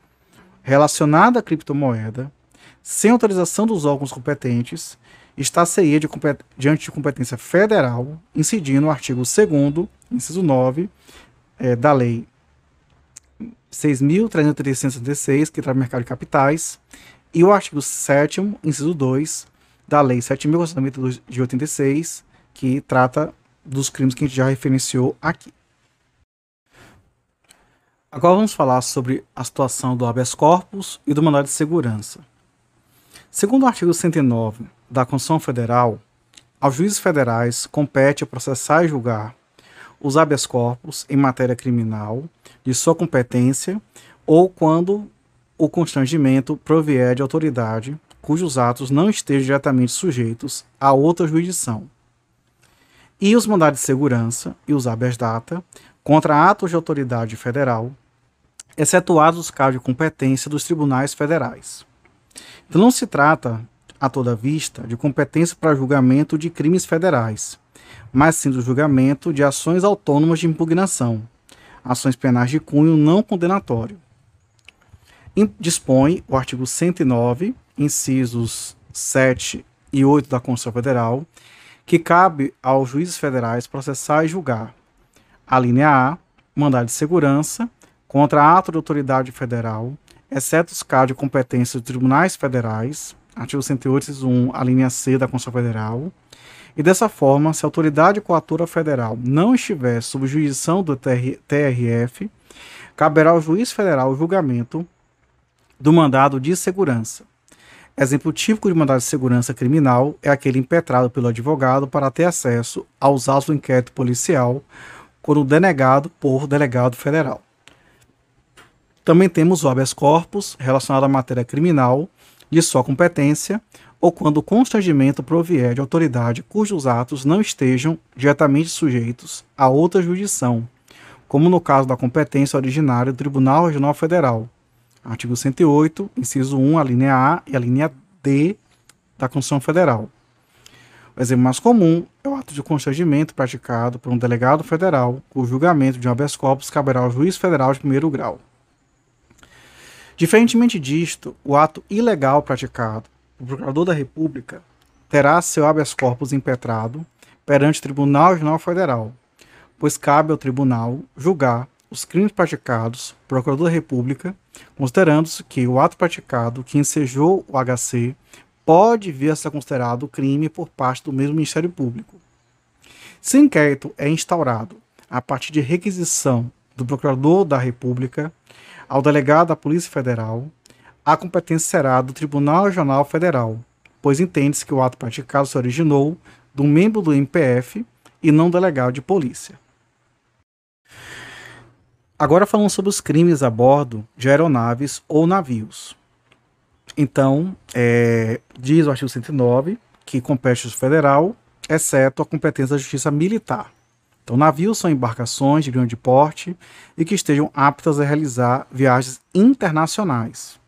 relacionado à criptomoeda, sem autorização dos órgãos competentes, está CIE de diante de competência federal, incidindo o artigo 2 inciso 9, é, da Lei 6.366, que trata o mercado de capitais, e o artigo 7 inciso 2, da Lei 7.492 de 86, que trata dos crimes que a gente já referenciou aqui. Agora vamos falar sobre a situação do habeas corpus e do mandado de segurança. Segundo o artigo 109 da Constituição Federal, aos juízes federais compete processar e julgar os habeas corpus em matéria criminal de sua competência ou quando o constrangimento provier de autoridade cujos atos não estejam diretamente sujeitos a outra jurisdição. E os mandados de segurança e os habeas data contra atos de autoridade federal, excetuados os casos de competência dos tribunais federais. Então não se trata, a toda vista, de competência para julgamento de crimes federais, mas sim do julgamento de ações autônomas de impugnação, ações penais de cunho não condenatório. Dispõe o artigo 109, incisos 7 e 8 da Constituição Federal, que cabe aos juízes federais processar e julgar a linha A, mandado de segurança, contra ato de autoridade federal, exceto os casos de competência dos tribunais federais, artigo 108, 1, a linha C da Constituição Federal, e dessa forma, se a autoridade coatora federal não estiver sob jurisdição do TRF, caberá ao juiz federal o julgamento do mandado de segurança. Exemplo típico de mandado de segurança criminal é aquele impetrado pelo advogado para ter acesso aos autos do inquérito policial quando denegado por delegado federal. Também temos o habeas corpus, relacionado à matéria criminal, de sua competência, ou quando o constrangimento provier de autoridade cujos atos não estejam diretamente sujeitos a outra jurisdição, como no caso da competência originária do Tribunal Regional Federal, artigo 108, inciso 1, a linha A e a linha D da Constituição Federal. O exemplo mais comum é o ato de constrangimento praticado por um delegado federal, cujo julgamento de um habeas corpus caberá ao juiz federal de primeiro grau. Diferentemente disto, o ato ilegal praticado pelo procurador da República terá seu habeas corpus impetrado perante o Tribunal Regional Federal, pois cabe ao tribunal julgar os crimes praticados pelo Procurador da República, considerando-se que o ato praticado que ensejou o HC pode vir a ser considerado crime por parte do mesmo Ministério Público. Se inquérito é instaurado a partir de requisição do Procurador da República ao delegado da Polícia Federal, a competência será do Tribunal Regional Federal, pois entende-se que o ato praticado se originou do membro do MPF e não delegado de polícia. Agora falando sobre os crimes a bordo de aeronaves ou navios. Então, é, diz o artigo 109 que compete ao federal, exceto a competência da justiça militar. Então, navios são embarcações de grande porte e que estejam aptas a realizar viagens internacionais.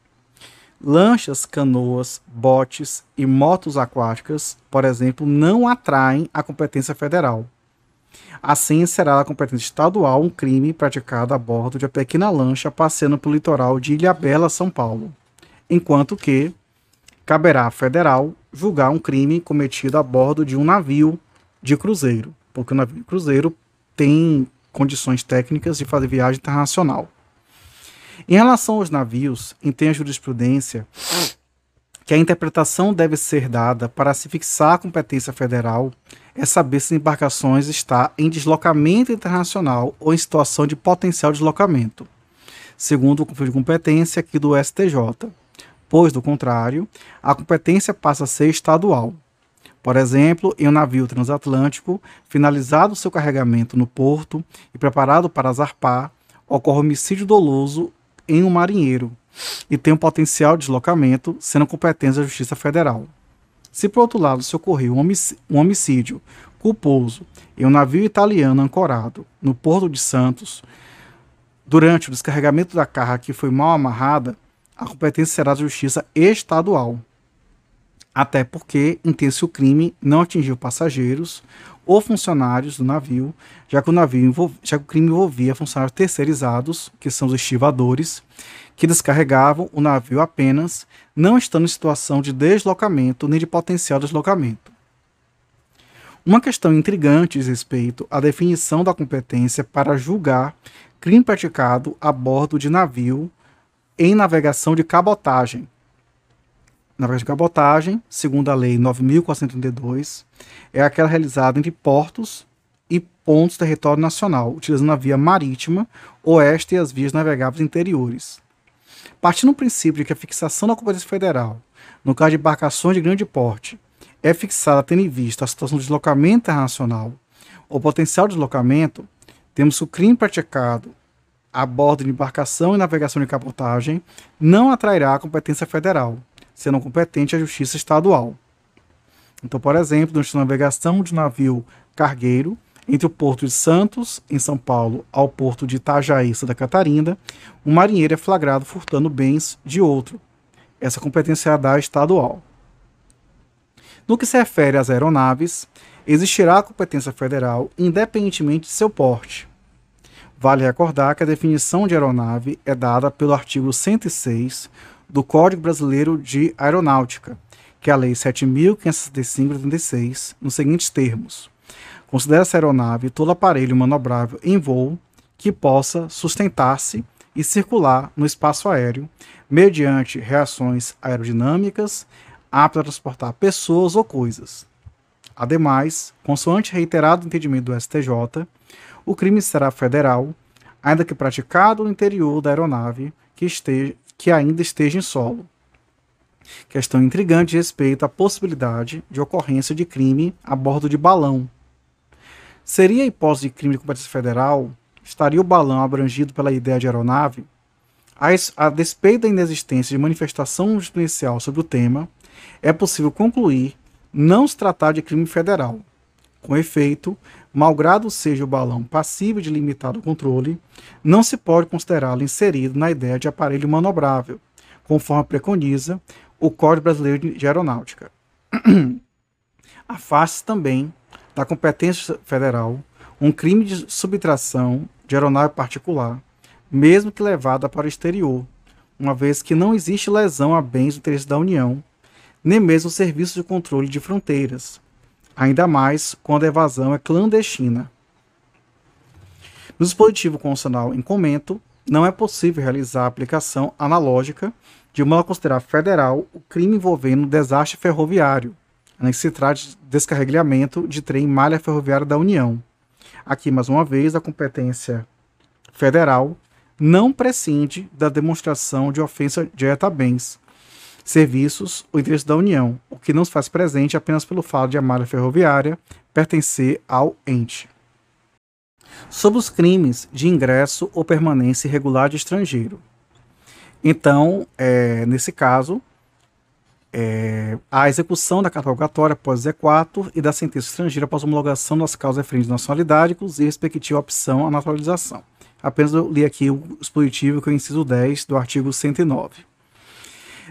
Lanchas, canoas, botes e motos aquáticas, por exemplo, não atraem a competência federal. Assim, será a competência estadual um crime praticado a bordo de uma pequena lancha passeando pelo litoral de Ilhabela, São Paulo enquanto que caberá à federal julgar um crime cometido a bordo de um navio de cruzeiro, porque o navio cruzeiro tem condições técnicas de fazer viagem internacional. Em relação aos navios, entende a jurisprudência que a interpretação deve ser dada para se fixar a competência federal é saber se embarcações está em deslocamento internacional ou em situação de potencial deslocamento, segundo o conflito de competência aqui do STJ pois, do contrário, a competência passa a ser estadual. Por exemplo, em um navio transatlântico, finalizado seu carregamento no porto e preparado para zarpar, ocorre homicídio doloso em um marinheiro e tem um potencial de deslocamento, sendo competência da Justiça Federal. Se, por outro lado, se ocorrer um homicídio culposo em um navio italiano ancorado no Porto de Santos, durante o descarregamento da carga que foi mal amarrada, a competência será da justiça estadual. Até porque entende-se o crime não atingiu passageiros ou funcionários do navio, já que o navio já que o crime envolvia funcionários terceirizados, que são os estivadores, que descarregavam o navio apenas, não estando em situação de deslocamento nem de potencial deslocamento. Uma questão intrigante diz respeito à definição da competência para julgar crime praticado a bordo de navio em navegação de cabotagem. Navegação de cabotagem, segundo a Lei 9.432, é aquela realizada entre portos e pontos do território nacional, utilizando a via marítima, oeste e as vias navegáveis interiores. Partindo do princípio de que a fixação da competência federal, no caso de embarcações de grande porte, é fixada tendo em vista a situação de deslocamento internacional ou potencial deslocamento, temos o crime praticado a bordo de embarcação e navegação de cabotagem não atrairá a competência federal, sendo competente a justiça estadual. Então, por exemplo, durante a navegação de navio cargueiro entre o porto de Santos, em São Paulo, ao porto de Itajaí, Santa Catarina, um marinheiro é flagrado furtando bens de outro. Essa competência é da estadual. No que se refere às aeronaves, existirá a competência federal independentemente de seu porte. Vale recordar que a definição de aeronave é dada pelo artigo 106 do Código Brasileiro de Aeronáutica, que é a Lei 7.565 nos seguintes termos. Considera-se aeronave todo aparelho manobrável em voo que possa sustentar-se e circular no espaço aéreo mediante reações aerodinâmicas apto a transportar pessoas ou coisas. Ademais, consoante reiterado entendimento do STJ, o crime será federal, ainda que praticado no interior da aeronave que, esteja, que ainda esteja em solo. Questão intrigante respeito à possibilidade de ocorrência de crime a bordo de balão. Seria a hipótese de crime de competência federal? Estaria o balão abrangido pela ideia de aeronave? A, despeito da inexistência de manifestação jurisprudencial sobre o tema, é possível concluir não se tratar de crime federal. Com efeito, malgrado seja o balão passível de limitado controle, não se pode considerá-lo inserido na ideia de aparelho manobrável, conforme preconiza o Código Brasileiro de Aeronáutica. Afaste também da competência federal um crime de subtração de aeronave particular, mesmo que levada para o exterior, uma vez que não existe lesão a bens do interesse da União, nem mesmo serviços de controle de fronteiras, ainda mais quando a evasão é clandestina. No dispositivo constitucional em comento, não é possível realizar a aplicação analógica de modo a considerar federal o crime envolvendo desastre ferroviário, que se de descarregamento de trem em malha ferroviária da União. Aqui, mais uma vez, a competência federal não prescinde da demonstração de ofensa direta a bens, serviços ou interesses da União, o que não se faz presente apenas pelo fato de a malha ferroviária pertencer ao ente sobre os crimes de ingresso ou permanência irregular de estrangeiro. Então, é, nesse caso, é, a execução da carta após Z4 e da sentença estrangeira após homologação das causas referentes de nacionalidade, inclusive respectiva opção à naturalização. Apenas eu li aqui o dispositivo que é o inciso 10 do artigo 109.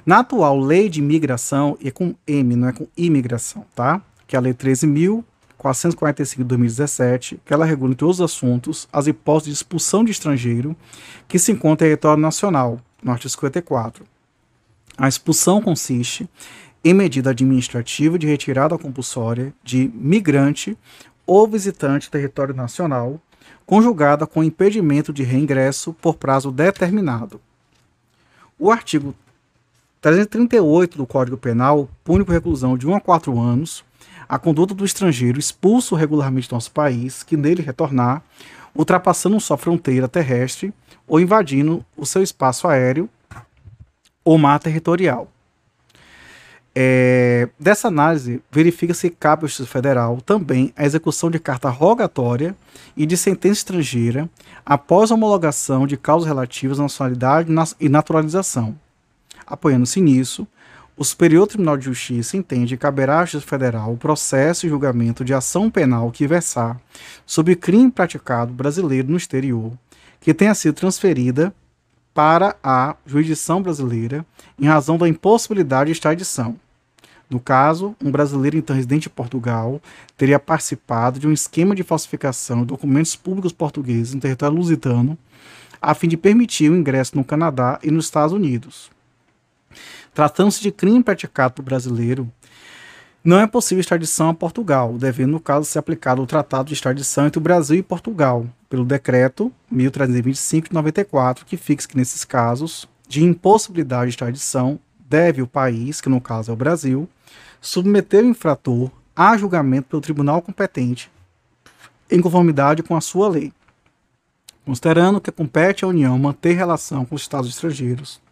Na atual lei de imigração, e é com M, não é com imigração, tá? Que é a lei 13.000, 445 de 2017, que ela regula, entre outros assuntos, as hipóteses de expulsão de estrangeiro que se encontra em território nacional, no artigo 54. A expulsão consiste em medida administrativa de retirada compulsória de migrante ou visitante território nacional, conjugada com impedimento de reingresso por prazo determinado. O artigo 338 do Código Penal pune por reclusão de 1 a 4 anos a conduta do estrangeiro expulso regularmente do nosso país, que nele retornar, ultrapassando sua fronteira terrestre ou invadindo o seu espaço aéreo ou mar territorial. É, dessa análise, verifica se cabe ao Justiça Federal também a execução de carta rogatória e de sentença estrangeira após homologação de causas relativas à nacionalidade e naturalização. Apoiando-se nisso, o Superior Tribunal de Justiça entende que caberá à Justiça Federal o processo e julgamento de ação penal que versar sobre crime praticado brasileiro no exterior, que tenha sido transferida para a jurisdição brasileira em razão da impossibilidade de extradição. No caso, um brasileiro então residente em Portugal teria participado de um esquema de falsificação de documentos públicos portugueses em território lusitano, a fim de permitir o ingresso no Canadá e nos Estados Unidos. Tratando-se de crime praticado por brasileiro, não é possível extradição a Portugal, devendo, no caso, ser aplicado o Tratado de Extradição entre o Brasil e Portugal, pelo Decreto 1325 de 94, que fixa que, nesses casos de impossibilidade de extradição, deve o país, que no caso é o Brasil, submeter o infrator a julgamento pelo tribunal competente, em conformidade com a sua lei, considerando que compete à União manter relação com os Estados estrangeiros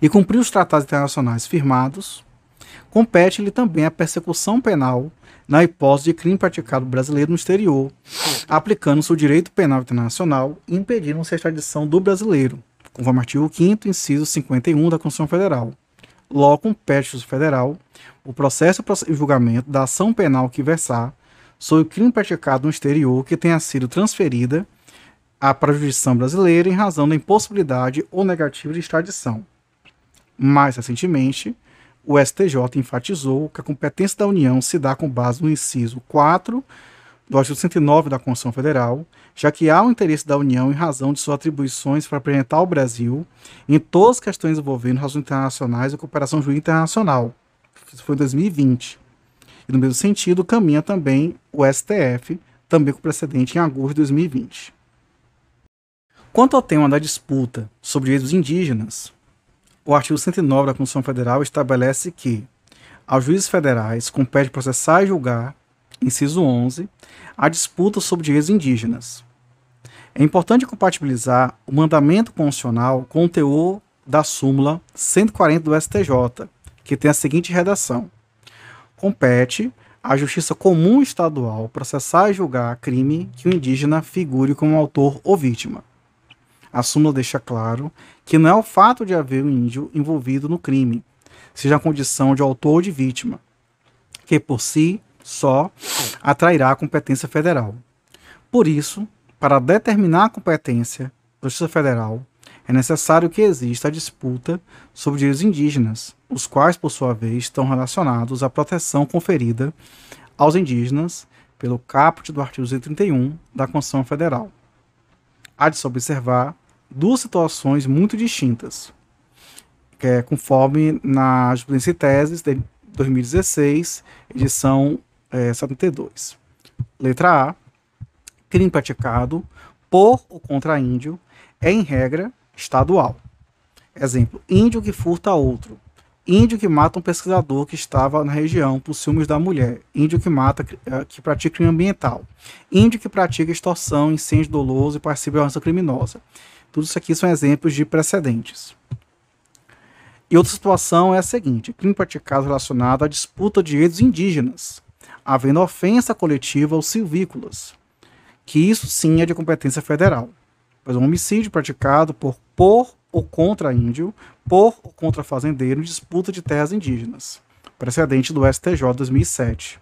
e cumprir os tratados internacionais firmados, compete-lhe também a persecução penal na hipótese de crime praticado brasileiro no exterior, aplicando-se o direito penal internacional e impedindo-se a extradição do brasileiro, conforme artigo 5 inciso 51 da Constituição Federal. Logo, compete ao federal o processo e julgamento da ação penal que versar sobre o crime praticado no exterior que tenha sido transferida para a jurisdição brasileira em razão da impossibilidade ou negativa de extradição. Mais recentemente, o STJ enfatizou que a competência da União se dá com base no inciso 4 do artigo 109 da Constituição Federal, já que há o interesse da União em razão de suas atribuições para apresentar ao Brasil em todas as questões envolvendo razões internacionais e cooperação jurídica internacional. Isso foi em 2020. E no mesmo sentido, caminha também o STF, também com precedente em agosto de 2020. Quanto ao tema da disputa sobre direitos indígenas, o artigo 109 da Constituição Federal estabelece que aos juízes federais compete processar e julgar, inciso 11, a disputa sobre direitos indígenas. É importante compatibilizar o mandamento constitucional com o teor da súmula 140 do STJ, que tem a seguinte redação: compete à Justiça Comum Estadual processar e julgar crime que o indígena figure como autor ou vítima. A súmula deixa claro que não é o fato de haver um índio envolvido no crime, seja a condição de autor ou de vítima, que por si só atrairá a competência federal. Por isso, para determinar a competência da Justiça Federal, é necessário que exista a disputa sobre direitos indígenas, os quais, por sua vez, estão relacionados à proteção conferida aos indígenas pelo caput do artigo 231 da Constituição Federal. Há de se observar duas situações muito distintas, que é conforme na Jurisprudência e Teses de 2016, edição é, 72. Letra A. Crime praticado por ou contra índio é, em regra, estadual. Exemplo: índio que furta outro. Índio que mata um pesquisador que estava na região por ciúmes da mulher. Índio que mata, eh, que pratica crime ambiental. Índio que pratica extorsão, incêndio doloso e participa de violência criminosa. Tudo isso aqui são exemplos de precedentes. E outra situação é a seguinte: crime praticado relacionado à disputa de direitos indígenas, havendo ofensa coletiva aos silvícolas, que isso sim é de competência federal. Pois um homicídio praticado por, por ou contra índio, por ou contra fazendeiro em disputa de terras indígenas, precedente do STJ 2007.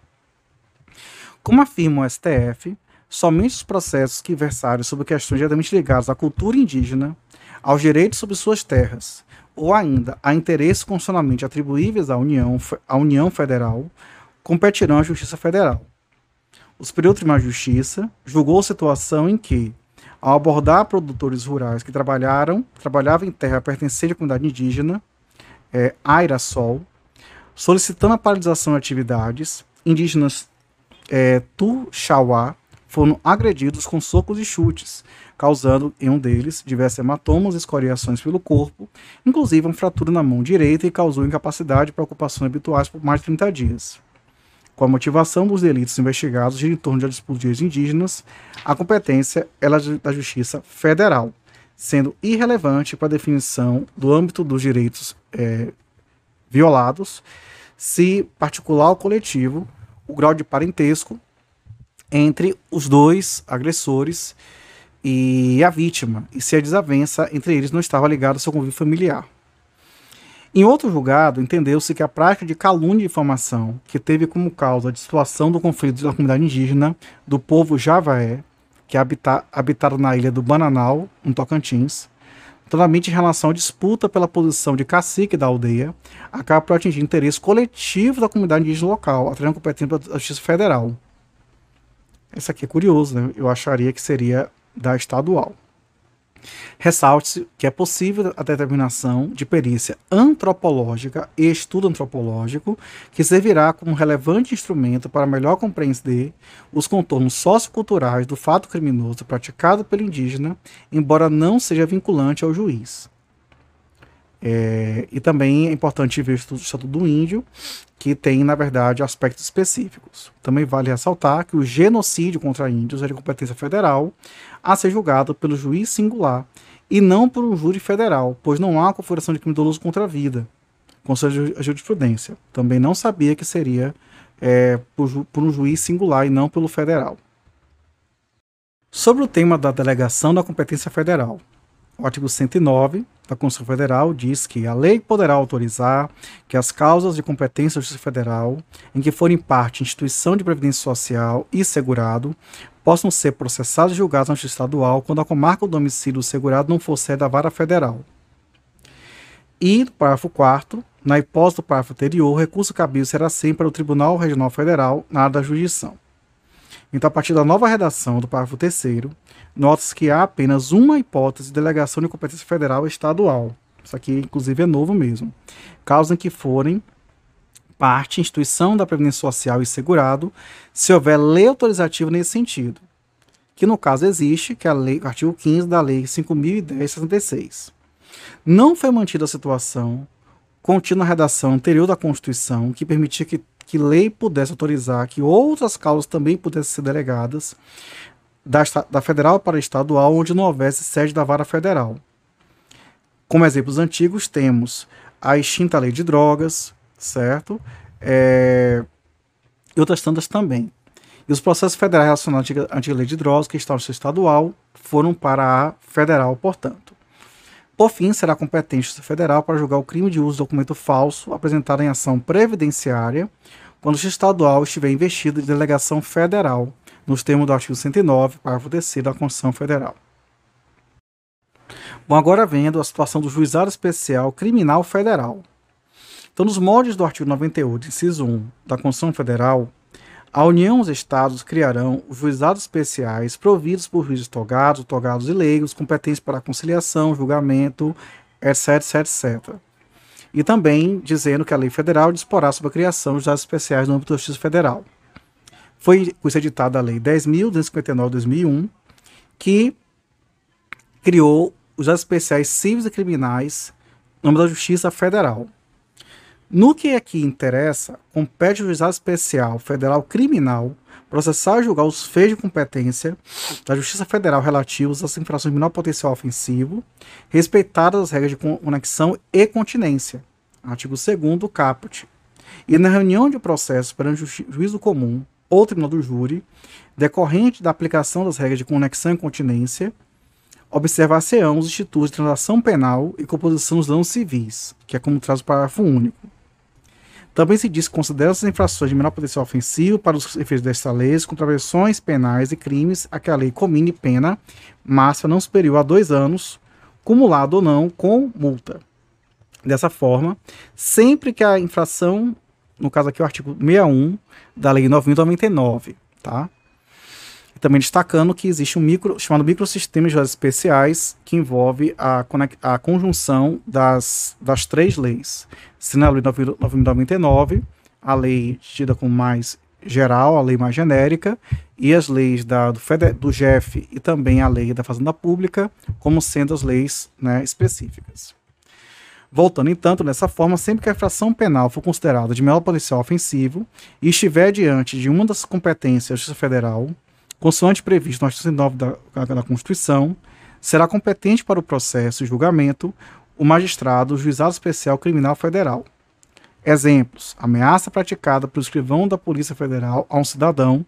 Como afirma o STF, somente os processos que versarem sobre questões diretamente ligadas à cultura indígena, aos direitos sobre suas terras, ou ainda a interesses constitucionalmente atribuíveis à União, à União Federal, competirão à Justiça Federal. O Superior Tribunal de Justiça julgou situação em que ao abordar produtores rurais que trabalharam, trabalhavam em terra pertencente à comunidade indígena, é, Airassol, solicitando a paralisação de atividades, indígenas é, Tuxauá foram agredidos com socos e chutes, causando em um deles diversos hematomas e escoriações pelo corpo, inclusive uma fratura na mão direita e causou incapacidade para ocupações habituais por mais de 30 dias. Com a motivação dos delitos investigados em torno de disputas indígenas, a competência é da Justiça Federal, sendo irrelevante para a definição do âmbito dos direitos é, violados, se particular ou coletivo, o grau de parentesco entre os dois agressores e a vítima, e se a desavença entre eles não estava ligada ao seu convívio familiar. Em outro julgado, entendeu-se que a prática de calúnia e difamação, que teve como causa a situação do conflito da comunidade indígena do povo Javaé, que habita, habitava na ilha do Bananal, no Tocantins, totalmente em relação à disputa pela posição de cacique da aldeia, acaba por atingir interesse coletivo da comunidade indígena local, atraindo competência da Justiça Federal. Isso aqui é curioso, né? Eu acharia que seria da estadual. Ressalte-se que é possível a determinação de perícia antropológica e estudo antropológico, que servirá como relevante instrumento para melhor compreender os contornos socioculturais do fato criminoso praticado pelo indígena, embora não seja vinculante ao juiz. É, e também é importante ver o Estatuto do Índio, que tem, na verdade, aspectos específicos. Também vale ressaltar que o genocídio contra índios é de competência federal, a ser julgado pelo juiz singular e não por um júri federal, pois não há configuração de crime doloso contra a vida, conselho a jurisprudência. Também não sabia que seria é, por, por um juiz singular e não pelo federal. Sobre o tema da delegação da competência federal, o artigo 109 da Constituição Federal diz que a lei poderá autorizar que as causas de competência da Justiça Federal, em que forem parte instituição de previdência social e segurado, possam ser processados e julgados na Justiça Estadual quando a comarca do domicílio do segurado não for sede da vara federal. E, no parágrafo 4 na hipótese do parágrafo anterior, o recurso cabível será sempre para o Tribunal Regional Federal na área da jurisdição. Então, a partir da nova redação do parágrafo 3 nota-se que há apenas uma hipótese de delegação de competência federal estadual. Isso aqui, inclusive, é novo mesmo. Caso em que forem parte, instituição da Previdência Social e segurado, se houver lei autorizativa nesse sentido. Que no caso existe, que é a lei, o artigo 15 da Lei 5.010-66. Não foi mantida a situação contida na redação anterior da Constituição que permitia que que lei pudesse autorizar que outras causas também pudessem ser delegadas da, da federal para estadual, onde não houvesse sede da vara federal. Como exemplos antigos, temos a extinta lei de drogas, certo? É, e outras tantas também. E os processos federais relacionados à antiga lei de drogas, que estão no seu estadual, foram para a federal, portanto. Por fim, será competente a Justiça Federal para julgar o crime de uso de documento falso apresentado em ação previdenciária quando o estadual estiver investido de delegação federal, nos termos do artigo 109, parágrafo 3 da Constituição Federal. Bom, agora vendo a situação do Juizado Especial Criminal Federal. Então, nos moldes do artigo 98, inciso 1 da Constituição Federal, a União e os Estados criarão os juizados especiais providos por juízes togados, togados e leigos, competentes para conciliação, julgamento, etc, etc, etc. E também dizendo que a lei federal disporá sobre a criação de juizados especiais no âmbito da Justiça Federal. Foi editada a Lei 10.259 de 2001, que criou os especiais cíveis e criminais no âmbito da Justiça Federal. No que aqui interessa, compete ao juizado especial federal criminal processar e julgar os feitos de competência da Justiça Federal relativos às infrações de menor potencial ofensivo, respeitadas as regras de conexão e continência. Artigo 2 do caput. E na reunião de processos perante o juízo comum ou tribunal do júri, decorrente da aplicação das regras de conexão e continência, observar-se-ão os institutos de transação penal e composição dos danos civis, que é como traz o parágrafo único. Também se diz que considera essas infrações de menor potencial ofensivo para os efeitos desta lei contravenções penais e crimes a que a lei comine pena máxima não superior a dois anos, cumulado ou não com multa. Dessa forma, sempre que a infração, no caso aqui o artigo 61 da lei 9.099, tá? também destacando que existe um micro, chamado microsistema de leis especiais, que envolve a, a conjunção das, das três leis. Sendo a lei 9.099, a lei tida como mais geral, a lei mais genérica, e as leis da, do, FED, do GEF e também a lei da Fazenda Pública, como sendo as leis né, específicas. Voltando, entanto, dessa forma, sempre que a infração penal for considerada de menor potencial ofensivo e estiver diante de uma das competências da Justiça Federal, consoante previsto no artigo 109 da, da Constituição, será competente para o processo e julgamento o magistrado, o juizado especial criminal federal. Exemplos: ameaça praticada pelo escrivão da Polícia Federal a um cidadão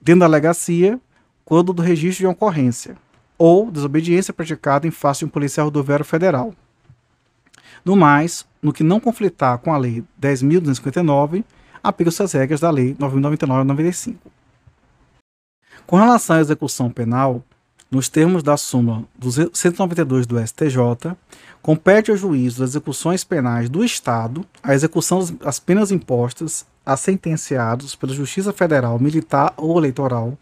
dentro da delegacia quando do registro de ocorrência, ou desobediência praticada em face de um policial rodoviário federal. No mais, no que não conflitar com a Lei 10.259, aplicam-se as regras da Lei 9.099-95. Com relação à execução penal, nos termos da súmula 192 do STJ, compete ao juiz das execuções penais do Estado a execução das penas impostas a sentenciados pela Justiça Federal, Militar ou Eleitoral,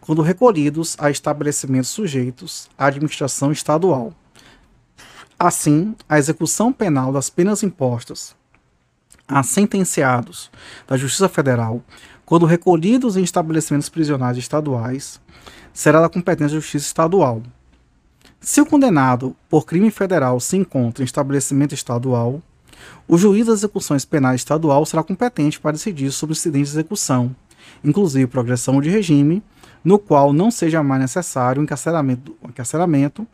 quando recolhidos a estabelecimentos sujeitos à administração estadual. Assim, a execução penal das penas impostas a sentenciados da Justiça Federal quando recolhidos em estabelecimentos prisionais estaduais, será da competência da Justiça Estadual. Se o condenado por crime federal se encontra em estabelecimento estadual, o juiz das execuções penais estadual será competente para decidir sobre o incidente de execução, inclusive progressão de regime, no qual não seja mais necessário o encarceramento, encarceramento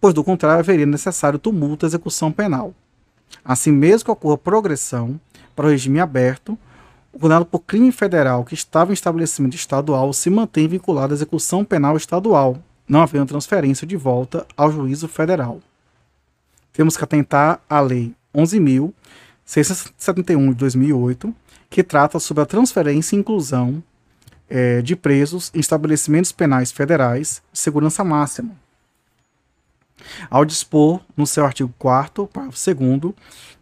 pois do contrário haveria necessário tumulto à execução penal. Assim mesmo que ocorra progressão para o regime aberto, o condenado por crime federal que estava em estabelecimento estadual se mantém vinculado à execução penal estadual, não havendo transferência de volta ao juízo federal. Temos que atentar à Lei 11.671 de 2008, que trata sobre a transferência e inclusão é, de presos em estabelecimentos penais federais de segurança máxima. Ao dispor, no seu artigo 4, parágrafo 2,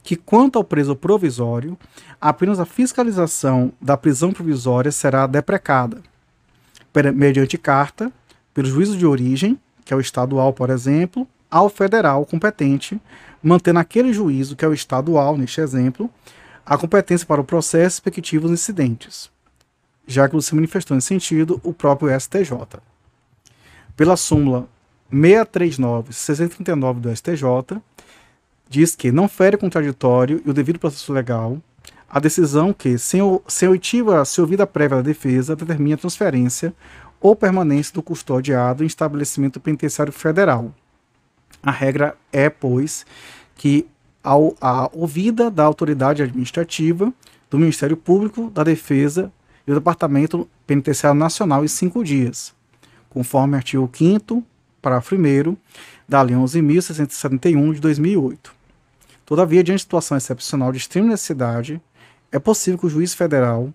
que, quanto ao preso provisório, apenas a fiscalização da prisão provisória será deprecada, mediante carta, pelo juízo de origem, que é o estadual, por exemplo, ao federal competente, mantendo aquele juízo, que é o estadual, neste exemplo, a competência para o processo respectivo dos incidentes, já que se manifestou nesse sentido o próprio STJ. Pela súmula 639 639 do STJ, diz que não fere contraditório e o devido processo legal a decisão que, sem, sem oitiva, se ouvida prévia da defesa, determina a transferência ou permanência do custodiado em estabelecimento penitenciário federal. A regra é, pois, que ao, a ouvida da autoridade administrativa, do Ministério Público, da Defesa e do Departamento Penitenciário Nacional em cinco dias, conforme artigo 5 parágrafo 1 da Lei 11.671 de 2008. Todavia, diante de situação excepcional de extrema necessidade, é possível que o juiz federal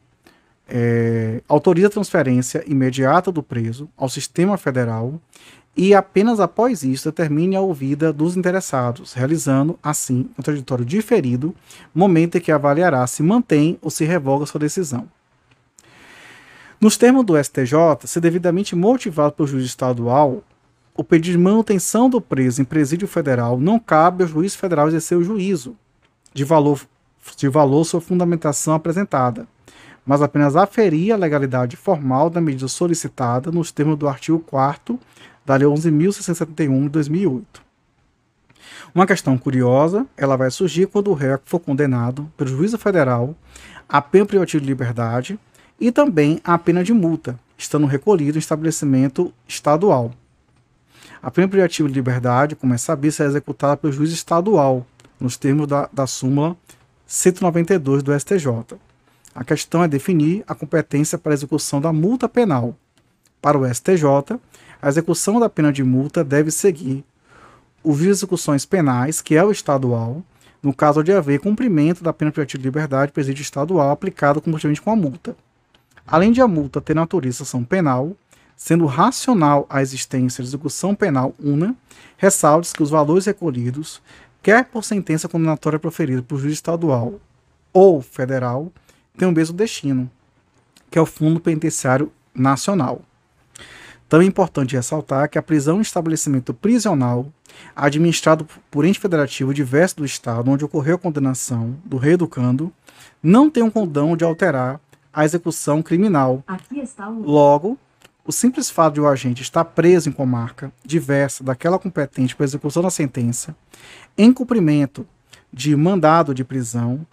é, autoriza a transferência imediata do preso ao sistema federal e apenas após isso determine a ouvida dos interessados, realizando, assim, um contraditório diferido, momento em que avaliará se mantém ou se revoga sua decisão. Nos termos do STJ, se devidamente motivado pelo juiz estadual, o pedido de manutenção do preso em presídio federal não cabe ao juiz federal exercer o juízo de valor, de valor sua fundamentação apresentada, mas apenas aferir a legalidade formal da medida solicitada nos termos do artigo 4 da Lei 11.671 de 2008. Uma questão curiosa, ela vai surgir quando o réu for condenado pelo juízo federal a pena privativa de liberdade e também a pena de multa, estando recolhido em estabelecimento estadual. A pena privativa de liberdade, como é sabido, será executada pelo juiz estadual, nos termos da, da súmula 192 do STJ. A questão é definir a competência para a execução da multa penal. Para o STJ, a execução da pena de multa deve seguir o juiz de execuções penais, que é o estadual, no caso de haver cumprimento da pena privativa de liberdade presídio estadual aplicado completamente com a multa. Além de a multa ter natureza ação penal, sendo racional a existência de execução penal una, ressalte que os valores recolhidos, quer por sentença condenatória proferida por juiz estadual ou federal, têm o mesmo destino, que é o Fundo Penitenciário Nacional. Também é importante ressaltar que a prisão em estabelecimento prisional, administrado por ente federativo diverso do Estado onde ocorreu a condenação do reeducando, não tem um condão de alterar a execução criminal. Logo, o simples fato de o agente estar preso em comarca diversa daquela competente para execução da sentença, em cumprimento de mandado de prisão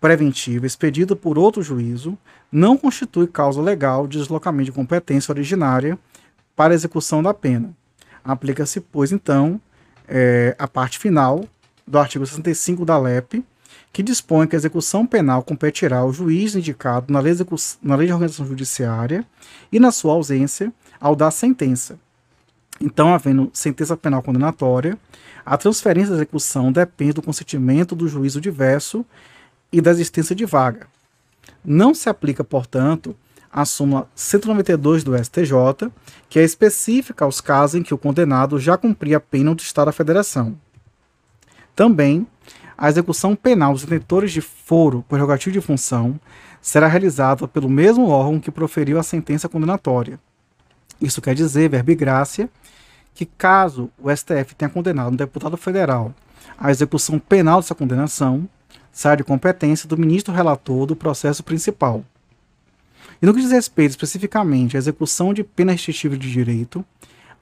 preventiva expedido por outro juízo, não constitui causa legal de deslocamento de competência originária para execução da pena. Aplica-se, pois, então, é, a parte final do artigo 65 da LEP, que dispõe que a execução penal competirá ao juiz indicado na lei, na lei de organização judiciária e, na sua ausência, ao dar sentença. Então, havendo sentença penal condenatória, a transferência da execução depende do consentimento do juízo diverso e da existência de vaga. Não se aplica, portanto, a súmula 192 do STJ, que é específica aos casos em que o condenado já cumpria a pena do Estado da Federação. Também, a execução penal dos detentores de foro prerrogativo de função será realizada pelo mesmo órgão que proferiu a sentença condenatória. Isso quer dizer, verbo grácia, que caso o STF tenha condenado um deputado federal à execução penal dessa condenação, sai de competência do ministro relator do processo principal, e no que diz respeito especificamente à execução de pena restritiva de direito,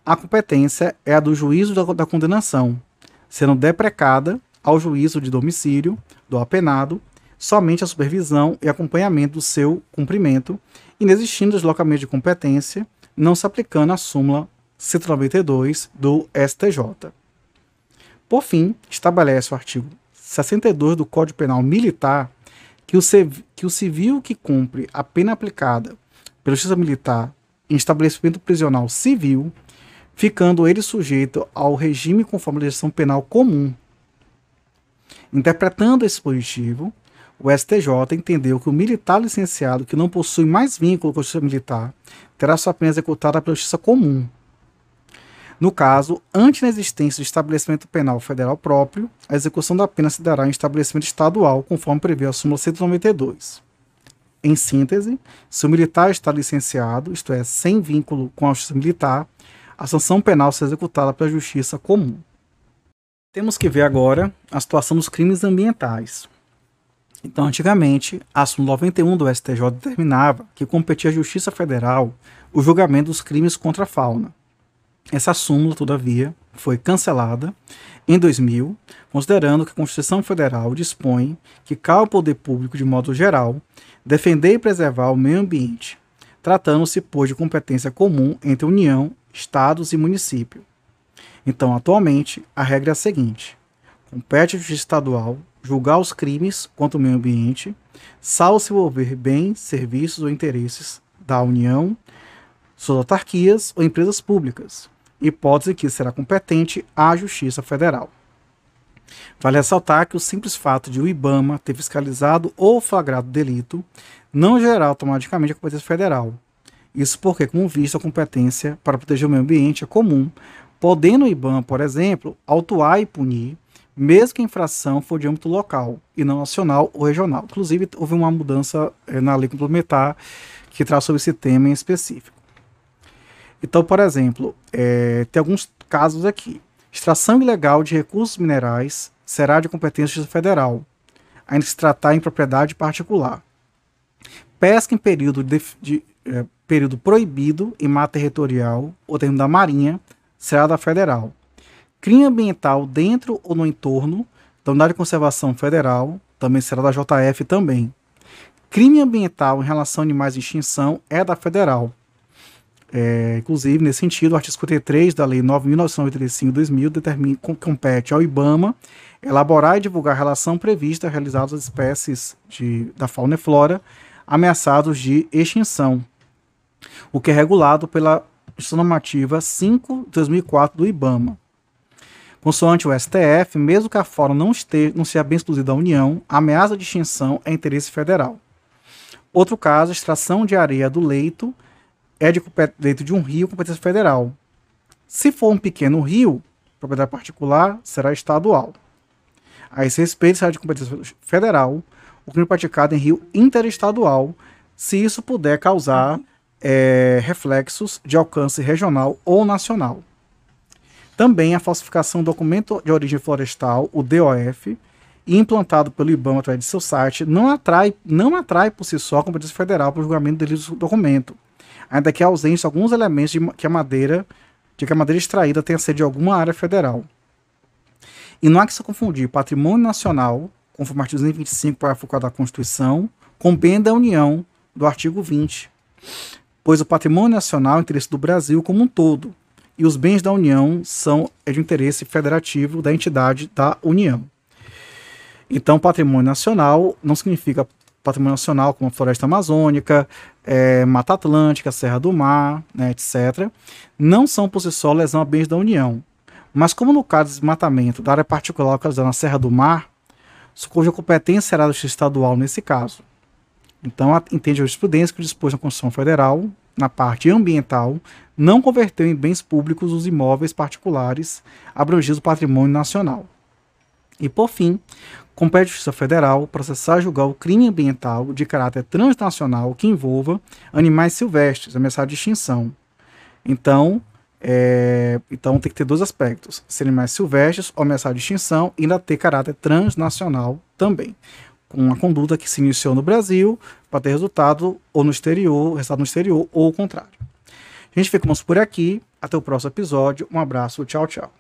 a competência é a do juízo da, da condenação, sendo deprecada ao juízo de domicílio do apenado somente a supervisão e acompanhamento do seu cumprimento, inexistindo deslocamento de competência, não se aplicando a súmula 192 do STJ. Por fim, estabelece o artigo 62 do Código Penal Militar que o, que o civil que cumpre a pena aplicada pela Justiça Militar em estabelecimento prisional civil, ficando ele sujeito ao regime conforme a legislação penal comum. Interpretando esse dispositivo, o STJ entendeu que o militar licenciado que não possui mais vínculo com a Justiça Militar terá sua pena executada pela Justiça Comum, no caso, antes da existência de estabelecimento penal federal próprio, a execução da pena se dará em estabelecimento estadual, conforme prevê a súmula 192. Em síntese, se o militar está licenciado, isto é, sem vínculo com a justiça militar, a sanção penal será executada pela justiça comum. Temos que ver agora a situação dos crimes ambientais. Então, antigamente, a súmula 91 do STJ determinava que competia à Justiça Federal o julgamento dos crimes contra a fauna. Essa súmula, todavia, foi cancelada em 2000, considerando que a Constituição Federal dispõe que cabe ao poder público, de modo geral, defender e preservar o meio ambiente, tratando-se, pois, de competência comum entre União, Estados e município. Então, atualmente, a regra é a seguinte: compete à Justiça Estadual julgar os crimes contra o meio ambiente, salvo se envolver bens, serviços ou interesses da União, suas autarquias ou empresas públicas, hipótese que será competente à Justiça Federal. Vale ressaltar que o simples fato de o IBAMA ter fiscalizado ou flagrado delito não gerará automaticamente a competência federal. Isso porque, como visto, a competência para proteger o meio ambiente é comum, podendo o IBAMA, por exemplo, autuar e punir, mesmo que a infração for de âmbito local e não nacional ou regional. Inclusive, houve uma mudança eh, na lei complementar que traz sobre esse tema em específico. Então, por exemplo, é, tem alguns casos aqui. Extração ilegal de recursos minerais será de competência federal, ainda se tratar em propriedade particular. Pesca em período, de, de é, período proibido em mata territorial ou termo da Marinha será da federal. Crime ambiental dentro ou no entorno da Unidade de Conservação Federal também será da JF também. Crime ambiental em relação a animais de extinção é da federal. É, inclusive, nesse sentido, o artigo 53 da Lei 9.985-2000 determina que compete ao IBAMA elaborar e divulgar a relação prevista realizadas às espécies de, da fauna e flora ameaçados de extinção, o que é regulado pela Instituição Normativa 5 de 2004 do IBAMA. Consoante o STF, mesmo que a fauna não, esteja, não seja bem exclusiva da União, a ameaça de extinção é interesse federal. Outro caso, extração de areia do leito é de dentro de um rio competência federal. Se for um pequeno rio, propriedade particular, será estadual. A esse respeito, será de competência federal o crime praticado em rio interestadual, se isso puder causar é, reflexos de alcance regional ou nacional. Também a falsificação do documento de origem florestal, o DOF, implantado pelo IBAMA através de seu site, não atrai, não atrai por si só a competência federal para o julgamento do documento ainda que ausente alguns elementos de que a madeira, de que a madeira extraída tenha sido de alguma área federal. E não há que se confundir patrimônio nacional, conforme o artigo 225, parágrafo 4 da Constituição, com bem da União, do artigo 20. Pois o patrimônio nacional é interesse do Brasil como um todo, e os bens da União são é de interesse federativo da entidade da União. Então, patrimônio nacional não significa patrimônio nacional, como a floresta amazônica, é, Mata Atlântica, Serra do Mar, né, etc., não são por si só lesão a bens da União. Mas como no caso de desmatamento da área particular localizada na Serra do Mar, cuja competência será do estadual nesse caso. Então, entende a jurisprudência que dispôs na Constituição Federal, na parte ambiental, não converteu em bens públicos os imóveis particulares abrangidos do patrimônio nacional. E, por fim, compete à Justiça Federal processar e julgar o crime ambiental de caráter transnacional que envolva animais silvestres, ameaçados de extinção. Então, é, então tem que ter dois aspectos: ser animais silvestres ou ameaçados de extinção e ainda ter caráter transnacional também. Com uma conduta que se iniciou no Brasil para ter resultado ou no exterior, resultado no exterior ou o contrário. A gente fica por aqui. Até o próximo episódio. Um abraço. Tchau, tchau.